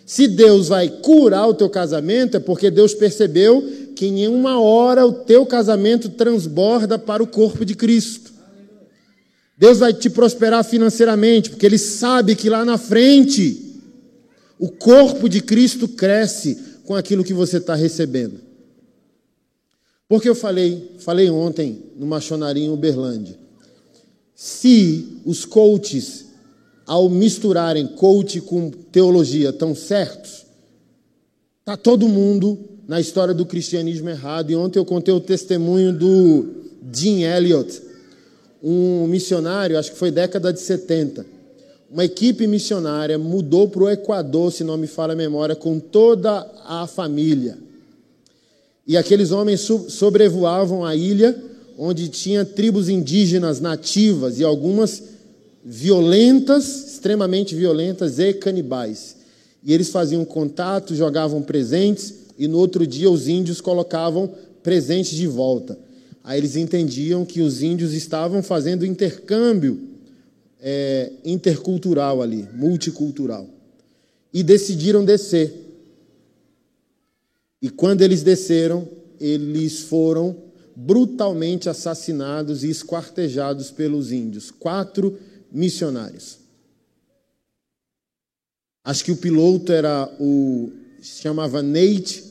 Se Deus vai curar o teu casamento, é porque Deus percebeu que em uma hora o teu casamento transborda para o corpo de Cristo. Deus vai te prosperar financeiramente, porque Ele sabe que lá na frente o corpo de Cristo cresce com aquilo que você está recebendo. Porque eu falei, falei ontem no Machonaria em Uberlândia. Se os coaches ao misturarem coach com teologia tão certos, está todo mundo na história do cristianismo errado. E ontem eu contei o testemunho do Jim Elliot, um missionário, acho que foi década de 70. Uma equipe missionária mudou para o Equador, se não me falha a memória, com toda a família. E aqueles homens sobrevoavam a ilha, onde tinha tribos indígenas nativas e algumas violentas, extremamente violentas e canibais. E eles faziam contato, jogavam presentes, e no outro dia os índios colocavam presentes de volta. Aí eles entendiam que os índios estavam fazendo intercâmbio é, intercultural ali, multicultural. E decidiram descer. E quando eles desceram, eles foram brutalmente assassinados e esquartejados pelos índios. Quatro missionários. Acho que o piloto era o se chamava Nate,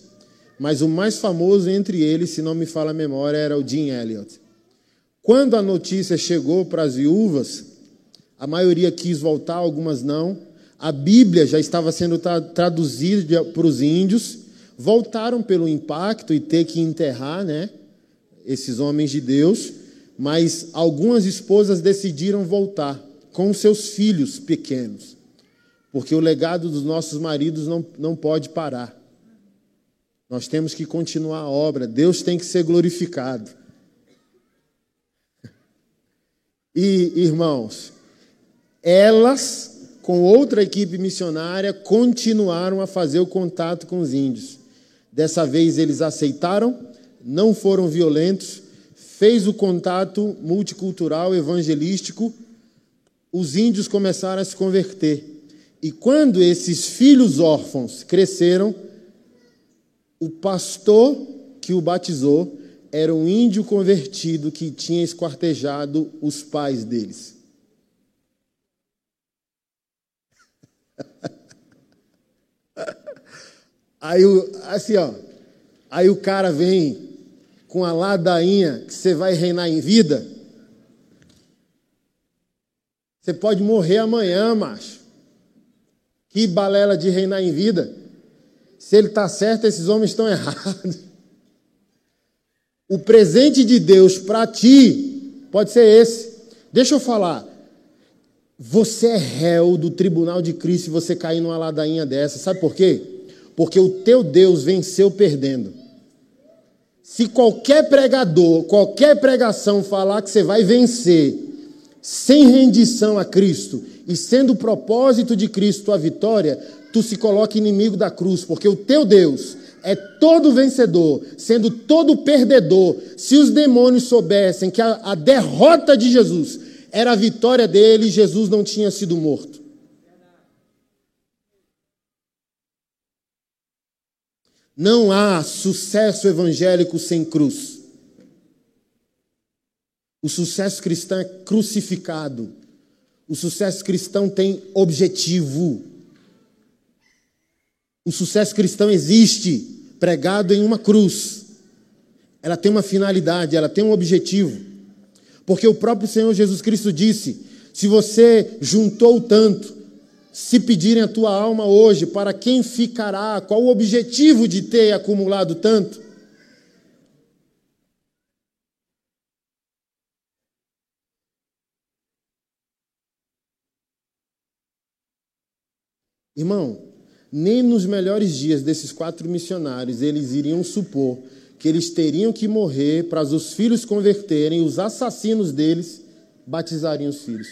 mas o mais famoso entre eles, se não me fala a memória, era o Jim Elliot. Quando a notícia chegou para as viúvas, a maioria quis voltar, algumas não. A Bíblia já estava sendo traduzida para os índios, voltaram pelo impacto e ter que enterrar, né, esses homens de Deus, mas algumas esposas decidiram voltar com seus filhos pequenos, porque o legado dos nossos maridos não, não pode parar. Nós temos que continuar a obra, Deus tem que ser glorificado. (laughs) E, irmãos, elas, com outra equipe missionária, continuaram a fazer o contato com os índios. Dessa vez eles aceitaram, não foram violentos, fez o contato multicultural evangelístico os índios começaram a se converter. E quando esses filhos órfãos cresceram, o pastor que o batizou era um índio convertido que tinha esquartejado os pais deles. (laughs) Aí, assim, ó, aí o cara vem com a ladainha que você vai reinar em vida. Você pode morrer amanhã, macho. Que balela de reinar em vida. Se ele está certo, esses homens estão (laughs) errados. O presente de Deus para ti pode ser esse. Deixa eu falar. Você é réu do tribunal de Cristo se você cair numa ladainha dessa. Sabe por quê? Porque o teu Deus venceu perdendo. Se qualquer pregador, qualquer pregação falar que você vai vencer sem rendição a Cristo e sendo o propósito de Cristo a vitória, tu se coloca inimigo da cruz, porque o teu Deus é todo vencedor, sendo todo perdedor. Se os demônios soubessem que a, a derrota de Jesus era a vitória dele, Jesus não tinha sido morto. Não há sucesso evangélico sem cruz. O sucesso cristão é crucificado. O sucesso cristão tem objetivo. O sucesso cristão existe pregado em uma cruz. Ela tem uma finalidade, ela tem um objetivo. Porque o próprio Senhor Jesus Cristo disse: se você juntou tanto, se pedirem a tua alma hoje, para quem ficará? Qual o objetivo de ter acumulado tanto? Irmão, nem nos melhores dias desses quatro missionários eles iriam supor que eles teriam que morrer para os filhos converterem, os assassinos deles batizariam os filhos.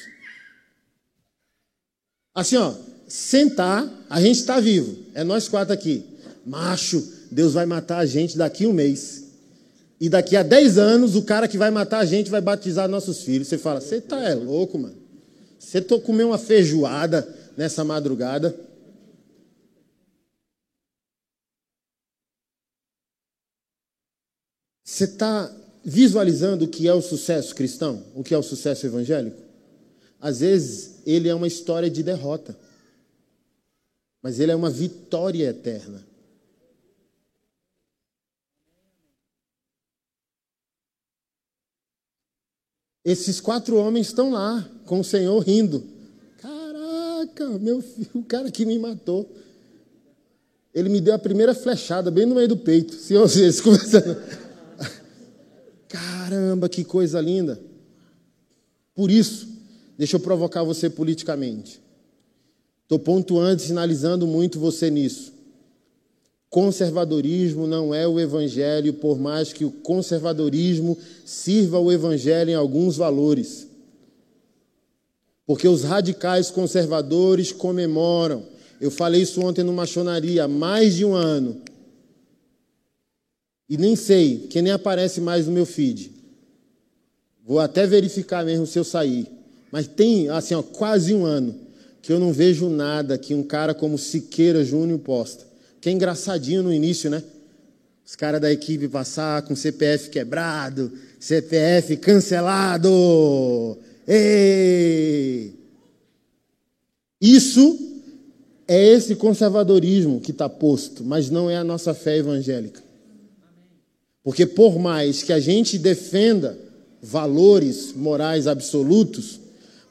Assim, ó, sentar, a gente está vivo, é nós quatro aqui. Macho, Deus vai matar a gente daqui um mês. E daqui a dez anos, o cara que vai matar a gente vai batizar nossos filhos. Você fala, você tá é louco, mano. Você tô comendo uma feijoada nessa madrugada. Você está visualizando o que é o sucesso cristão? O que é o sucesso evangélico? Às vezes, ele é uma história de derrota, mas ele é uma vitória eterna. Esses quatro homens estão lá, com o Senhor rindo. Caraca, meu filho, o cara que me matou. Ele me deu a primeira flechada bem no meio do peito. Senhor, vocês (laughs) conversando. Caramba, que coisa linda. Por isso, deixa eu provocar você politicamente. Estou pontuando sinalizando muito você nisso. Conservadorismo não é o evangelho, por mais que o conservadorismo sirva o evangelho em alguns valores. Porque os radicais conservadores comemoram. Eu falei isso ontem numa machonaria, há mais de um ano. E nem sei, que nem aparece mais no meu feed. Vou até verificar mesmo se eu sair. Mas tem, assim, ó, quase um ano que eu não vejo nada que um cara como Siqueira Júnior posta. Que é engraçadinho no início, né? Os caras da equipe passar com CPF quebrado, CPF cancelado. Ei! Isso é esse conservadorismo que está posto, mas não é a nossa fé evangélica. Porque por mais que a gente defenda valores morais absolutos,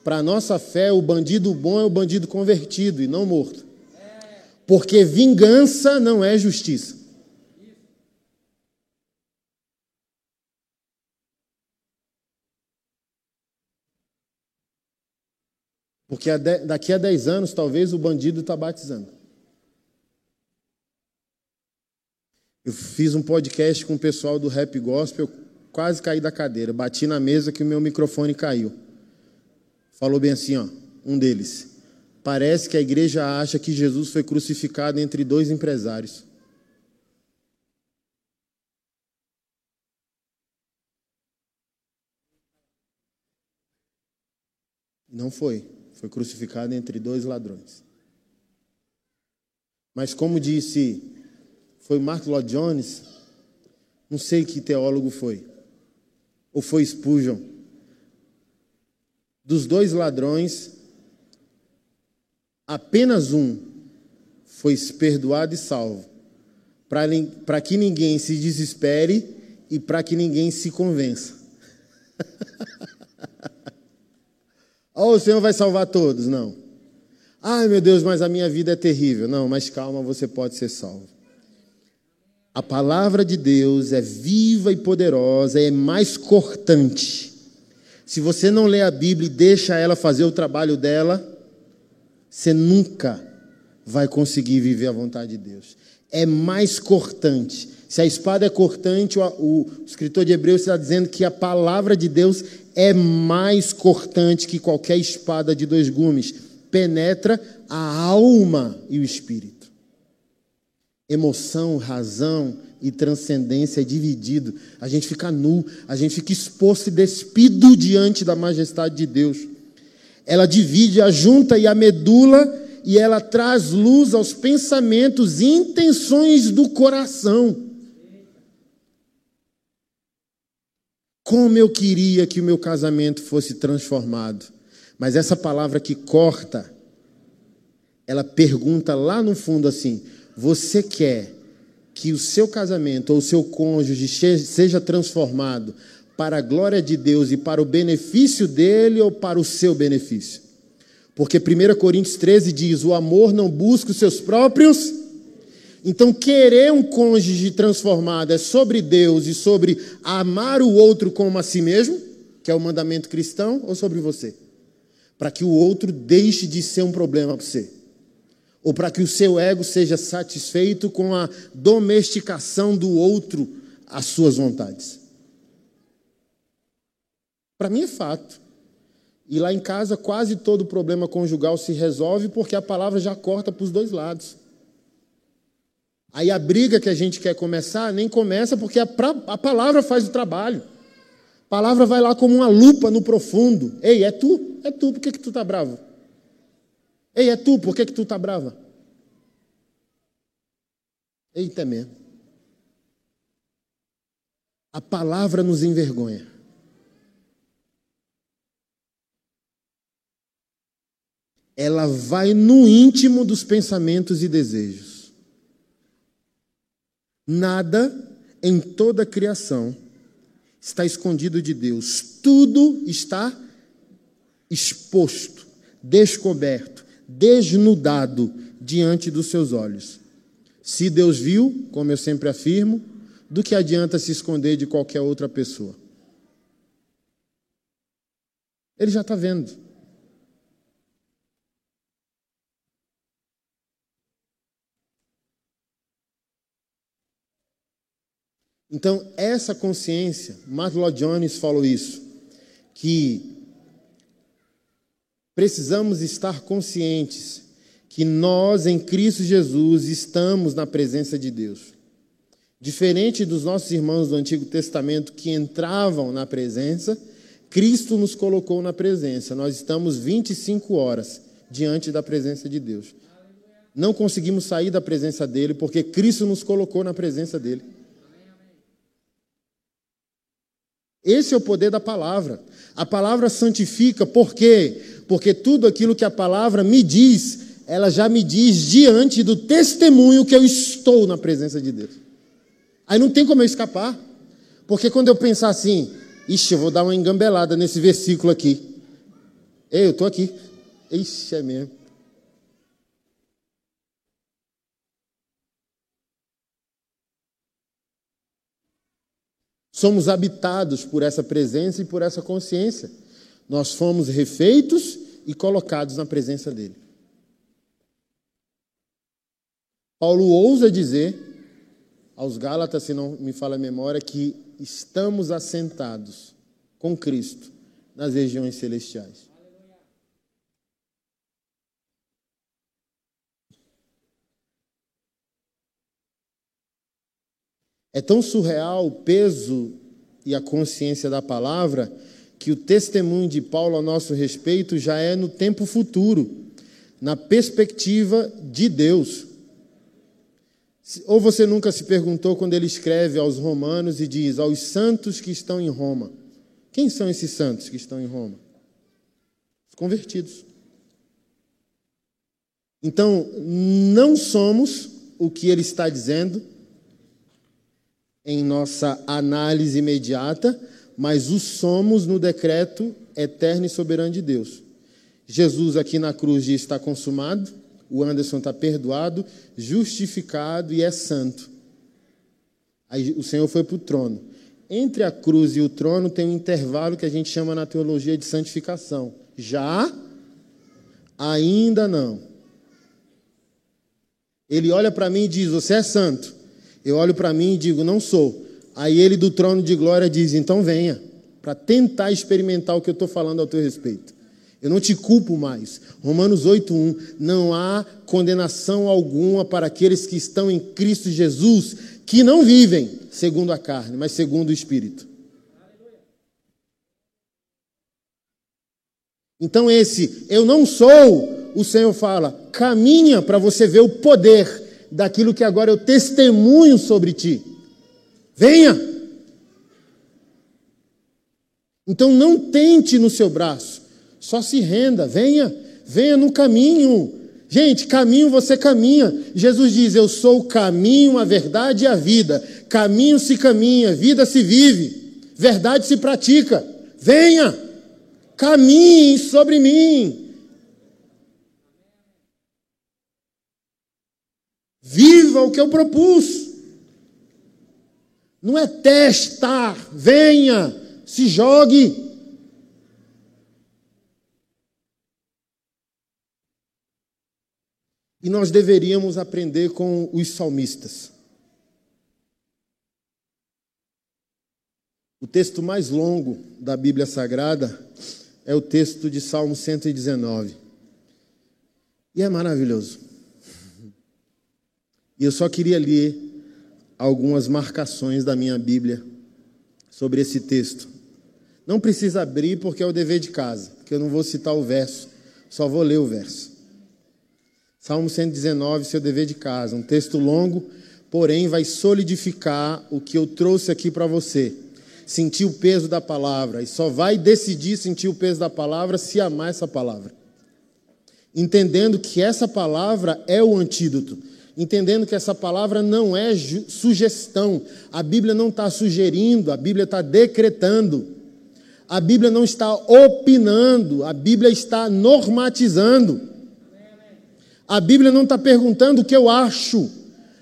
para a nossa fé, o bandido bom é o bandido convertido e não morto. Porque vingança não é justiça. Porque daqui a 10 anos, talvez o bandido está batizando. Eu fiz um podcast com o pessoal do Rap Gospel quase caí da cadeira, bati na mesa que o meu microfone caiu. Falou bem assim, ó, um deles. Parece que a igreja acha que Jesus foi crucificado entre dois empresários. Não foi. Foi crucificado entre dois ladrões. Mas como disse, foi Mark Lloyd Jones, não sei que teólogo foi ou foi Spurgeon? Dos dois ladrões, apenas um foi perdoado e salvo, para que ninguém se desespere e para que ninguém se convença. (laughs) oh, o Senhor vai salvar todos? Não. Ai meu Deus, mas a minha vida é terrível. Não, mas calma, você pode ser salvo. A palavra de Deus é viva e poderosa, é mais cortante. Se você não lê a Bíblia e deixa ela fazer o trabalho dela, você nunca vai conseguir viver a vontade de Deus. É mais cortante. Se a espada é cortante, o, escritor de Hebreus está dizendo que a palavra de Deus é mais cortante que qualquer espada de dois gumes. Penetra a alma e o espírito. Emoção, razão e transcendência é dividido. A gente fica nu, a gente fica exposto e despido diante da majestade de Deus. Ela divide a junta e a medula e ela traz luz aos pensamentos e intenções do coração. Como eu queria que o meu casamento fosse transformado. Mas essa palavra que corta, ela pergunta lá no fundo assim: você quer que o seu casamento ou o seu cônjuge seja transformado para a glória de Deus e para o benefício dele ou para o seu benefício? Porque 1 Coríntios 13 diz: o amor não busca os seus próprios então, querer um cônjuge transformado é sobre Deus e sobre amar o outro como a si mesmo, que é o mandamento cristão, ou sobre você? Para que o outro deixe de ser um problema para você. Ou para que o seu ego seja satisfeito com a domesticação do outro às suas vontades. Para mim é fato. E lá em casa, quase todo problema conjugal se resolve porque a palavra já corta para os dois lados. Aí a briga que a gente quer começar nem começa porque a, pra, a palavra faz o trabalho. A palavra vai lá como uma lupa no profundo. Ei, é tu? É tu, por que, que tu tá bravo? Ei, é tu, por que, que tu tá brava? Eita mesmo. A palavra nos envergonha. Ela vai no íntimo dos pensamentos e desejos. Nada em toda a criação está escondido de Deus. Tudo está exposto, descoberto, desnudado diante dos seus olhos. Se Deus viu, como eu sempre afirmo, do que adianta se esconder de qualquer outra pessoa? Ele já está vendo. Então, essa consciência, Martin Jones falou isso, que precisamos estar conscientes que nós, em Cristo Jesus, estamos na presença de Deus. Diferente dos nossos irmãos do Antigo Testamento que entravam na presença, Cristo nos colocou na presença. Nós estamos 25 horas diante da presença de Deus. Não conseguimos sair da presença dele porque Cristo nos colocou na presença dele. Esse é o poder da palavra. A palavra santifica, por quê? Porque tudo aquilo que a palavra me diz, ela já me diz diante do testemunho que eu estou na presença de Deus. Aí não tem como eu escapar. Porque quando eu pensar assim, ixi, eu vou dar uma engambelada nesse versículo aqui. Ei, eu estou aqui. Ixi, é mesmo. Somos habitados por essa presença e por essa consciência. Nós fomos refeitos e colocados na presença dele. Paulo ousa dizer aos Gálatas, se não me fala a memória, que estamos assentados com Cristo nas regiões celestiais. É tão surreal o peso e a consciência da palavra que o testemunho de Paulo a nosso respeito já é no tempo futuro, na perspectiva de Deus. Ou você nunca se perguntou quando ele escreve aos romanos e diz aos santos que estão em Roma: quem são esses santos que estão em Roma? Os convertidos. Então, não somos o que ele está dizendo, em nossa análise imediata, mas o somos no decreto eterno e soberano de Deus. Jesus aqui na cruz diz: está consumado, o Anderson está perdoado, justificado e é santo. Aí o Senhor foi para o trono. Entre a cruz e o trono tem um intervalo que a gente chama na teologia de santificação. Já? Ainda não. Ele olha para mim e diz: Você é santo. Eu olho para mim e digo: Não sou. Aí ele do trono de glória diz: Então venha, para tentar experimentar o que eu estou falando ao teu respeito. Eu não te culpo mais. Romanos 8:1 Não há condenação alguma para aqueles que estão em Cristo Jesus, que não vivem segundo a carne, mas segundo o espírito. Então esse eu não sou, o Senhor fala, caminha para você ver o poder daquilo que agora eu testemunho sobre ti. Venha. Então não tente no seu braço, só se renda, venha, venha no caminho. Gente, caminho você caminha. Jesus diz: Eu sou o caminho, a verdade e a vida. Caminho se caminha, vida se vive, verdade se pratica. Venha, caminhe sobre mim. Viva o que eu propus. Não é testar, venha, se jogue. E nós deveríamos aprender com os salmistas. O texto mais longo da Bíblia Sagrada é o texto de Salmo 119. E é maravilhoso. E eu só queria ler algumas marcações da minha Bíblia sobre esse texto. Não precisa abrir porque é o dever de casa, porque eu não vou citar o verso, só vou ler o verso. Salmo 119, seu dever de casa, um texto longo, porém vai solidificar o que eu trouxe aqui para você. Sentir o peso da palavra, e só vai decidir sentir o peso da palavra se amar essa palavra. Entendendo que essa palavra é o antídoto entendendo que essa palavra não é sugestão, a Bíblia não está sugerindo, a Bíblia está decretando, a Bíblia não está opinando, a Bíblia está normatizando. A Bíblia não está perguntando o que eu acho,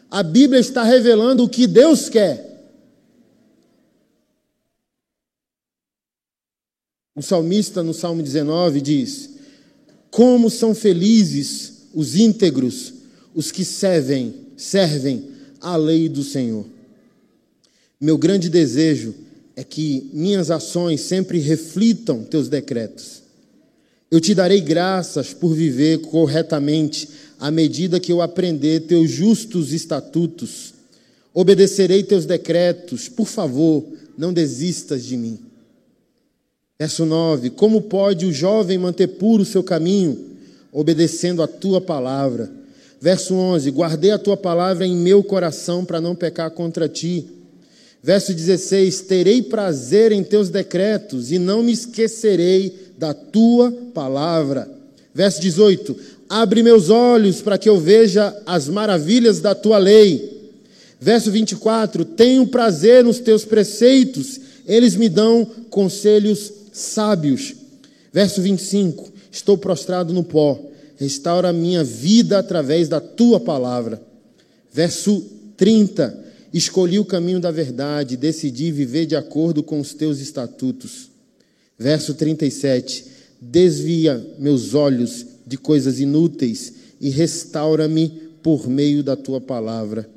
a Bíblia está revelando o que Deus quer. O salmista, no Salmo 19, diz: Como são felizes os íntegros os que servem, servem a lei do Senhor. Meu grande desejo é que minhas ações sempre reflitam teus decretos. Eu te darei graças por viver corretamente à medida que eu aprender teus justos estatutos. Obedecerei teus decretos. Por favor, não desistas de mim. Verso 9: Como pode o jovem manter puro o seu caminho, obedecendo a tua palavra? Verso 11: Guardei a tua palavra em meu coração para não pecar contra ti. Verso 16: Terei prazer em teus decretos e não me esquecerei da tua palavra. Verso 18: Abre meus olhos para que eu veja as maravilhas da tua lei. Verso 24: Tenho prazer nos teus preceitos, eles me dão conselhos sábios. Verso 25: Estou prostrado no pó restaura a minha vida através da tua palavra. Verso 30. Escolhi o caminho da verdade, decidi viver de acordo com os teus estatutos. Verso 37. Desvia meus olhos de coisas inúteis e restaura-me por meio da tua palavra.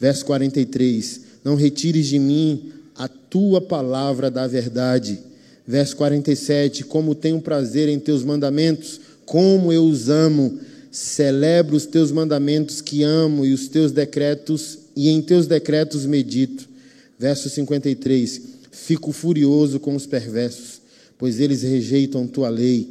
Verso 43. Não retires de mim a tua palavra da verdade. Verso 47. Como tenho prazer em teus mandamentos, como eu os amo, celebro os teus mandamentos que amo e os teus decretos, e em teus decretos medito. Verso 53: Fico furioso com os perversos, pois eles rejeitam tua lei.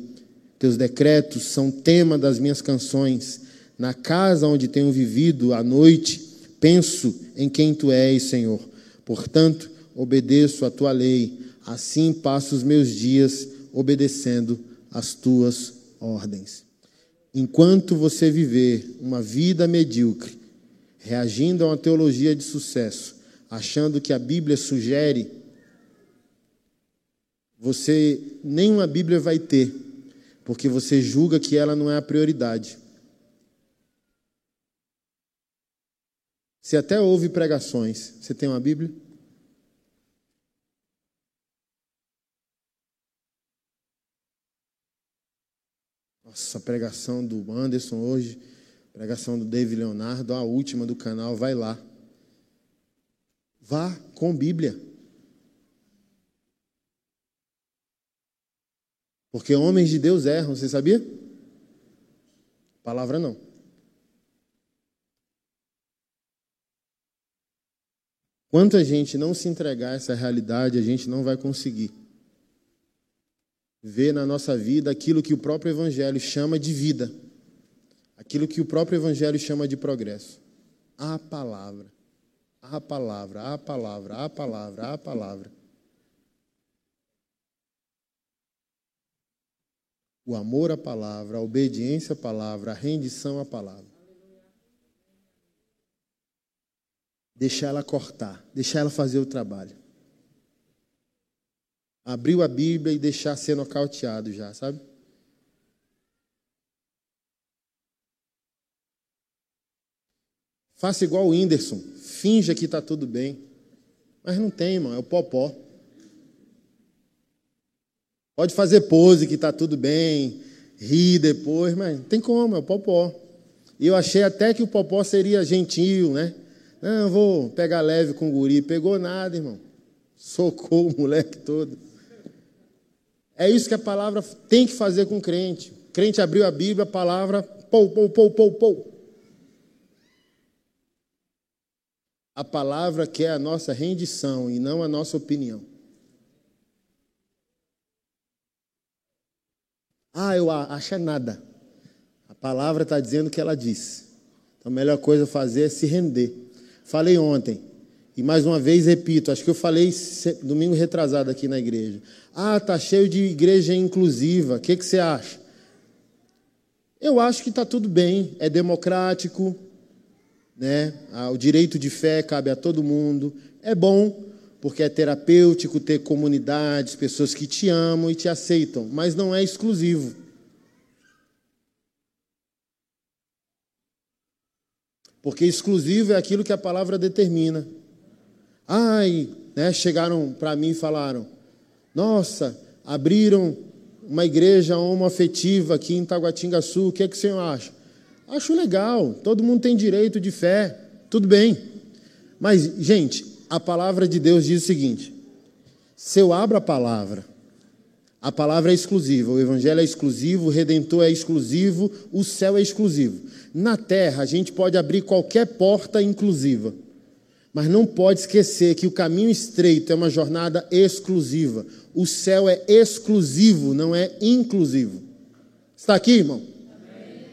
Teus decretos são tema das minhas canções. Na casa onde tenho vivido à noite, penso em quem tu és, Senhor. Portanto, obedeço a tua lei. Assim passo os meus dias obedecendo as tuas ordens. Enquanto você viver uma vida medíocre, reagindo a uma teologia de sucesso, achando que a Bíblia sugere, você nenhuma Bíblia vai ter, porque você julga que ela não é a prioridade. Você até ouve pregações. Você tem uma Bíblia? Nossa, a pregação do Anderson hoje, pregação do David Leonardo, a última do canal, vai lá. Vá com Bíblia. Porque homens de Deus erram, você sabia? Palavra não. Quanto a gente não se entregar a essa realidade, a gente não vai conseguir ver na nossa vida aquilo que o próprio Evangelho chama de vida, aquilo que o próprio Evangelho chama de progresso. A palavra, a palavra, a palavra, a palavra, a palavra. O amor à palavra, a obediência à palavra, a rendição à palavra. Deixar ela cortar, deixar ela fazer o trabalho abriu a Bíblia e deixar ser nocauteado já, sabe? Faça igual o Whindersson, finja que está tudo bem. Mas não tem, irmão, é o popó. Pode fazer pose que está tudo bem, rir depois, mas não tem como, é o popó. E eu achei até que o popó seria gentil, né? Não, vou pegar leve com o guri. Pegou nada, irmão. Socou o moleque todo. É isso que a palavra tem que fazer com o crente. O crente abriu a Bíblia, a palavra, pou, pou, pou, pou, pou. A palavra quer a nossa rendição e não a nossa opinião. Ah, eu acho é nada. A palavra está dizendo o que ela disse. Então a melhor coisa a fazer é se render. Falei ontem, e mais uma vez repito, acho que eu falei domingo retrasado aqui na igreja. Ah, tá cheio de igreja inclusiva. O que, que você acha? Eu acho que está tudo bem, é democrático, né? Ah, o direito de fé cabe a todo mundo. É bom, porque é terapêutico ter comunidades, pessoas que te amam e te aceitam, mas não é exclusivo. Porque exclusivo é aquilo que a palavra determina. Ai, né, chegaram para mim e falaram: Nossa, abriram uma igreja homoafetiva aqui em Taguatingaçu, o que, é que o senhor acha? Acho legal, todo mundo tem direito de fé, tudo bem. Mas, gente, a palavra de Deus diz o seguinte: se eu abro a palavra, a palavra é exclusiva, o evangelho é exclusivo, o redentor é exclusivo, o céu é exclusivo. Na terra, a gente pode abrir qualquer porta inclusiva. Mas não pode esquecer que o caminho estreito é uma jornada exclusiva. O céu é exclusivo, não é inclusivo. Está aqui, irmão? Amém.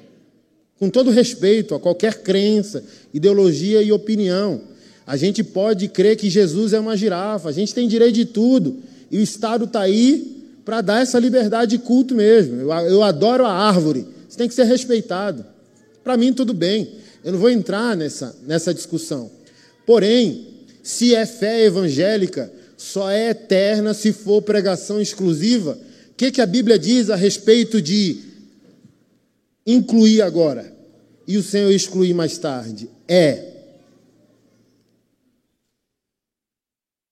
Com todo respeito a qualquer crença, ideologia e opinião, a gente pode crer que Jesus é uma girafa, a gente tem direito de tudo, e o Estado está aí para dar essa liberdade de culto mesmo. Eu, eu adoro a árvore, isso tem que ser respeitado. Para mim, tudo bem, eu não vou entrar nessa, nessa discussão. Porém, se é fé evangélica, só é eterna se for pregação exclusiva. O que, que a Bíblia diz a respeito de incluir agora e o Senhor excluir mais tarde? É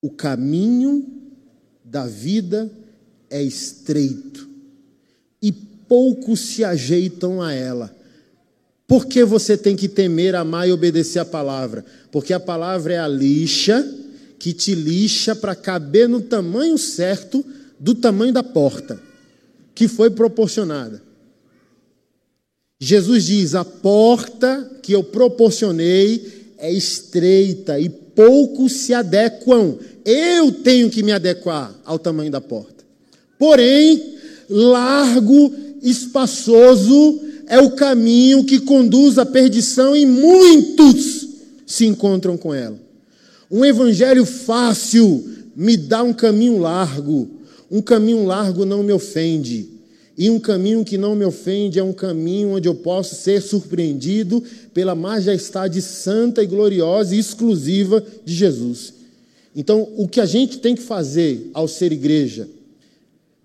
o caminho da vida é estreito e poucos se ajeitam a ela. Por que você tem que temer, amar e obedecer a palavra? Porque a palavra é a lixa que te lixa para caber no tamanho certo do tamanho da porta que foi proporcionada. Jesus diz: a porta que eu proporcionei é estreita e poucos se adequam. Eu tenho que me adequar ao tamanho da porta. Porém, largo, espaçoso é o caminho que conduz à perdição e muitos se encontram com ela. Um evangelho fácil me dá um caminho largo. Um caminho largo não me ofende. E um caminho que não me ofende é um caminho onde eu posso ser surpreendido pela majestade santa e gloriosa e exclusiva de Jesus. Então, o que a gente tem que fazer ao ser igreja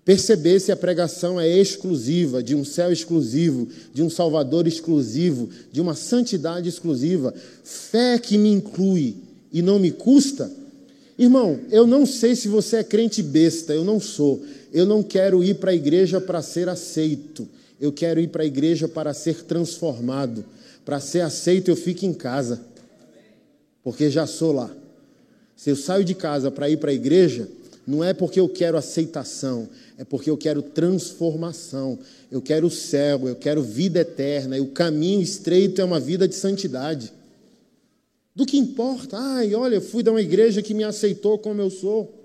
perceber se a pregação é exclusiva, de um céu exclusivo, de um Salvador exclusivo, de uma santidade exclusiva, fé que me inclui e não me custa. Irmão, eu não sei se você é crente besta, eu não sou. Eu não quero ir para a igreja para ser aceito, eu quero ir para a igreja para ser transformado. Para ser aceito, eu fico em casa, porque já sou lá. Se eu saio de casa para ir para a igreja, não é porque eu quero aceitação, é porque eu quero transformação. Eu quero o céu, eu quero vida eterna, e o caminho estreito é uma vida de santidade. Do que importa? Ai, olha, fui de uma igreja que me aceitou como eu sou.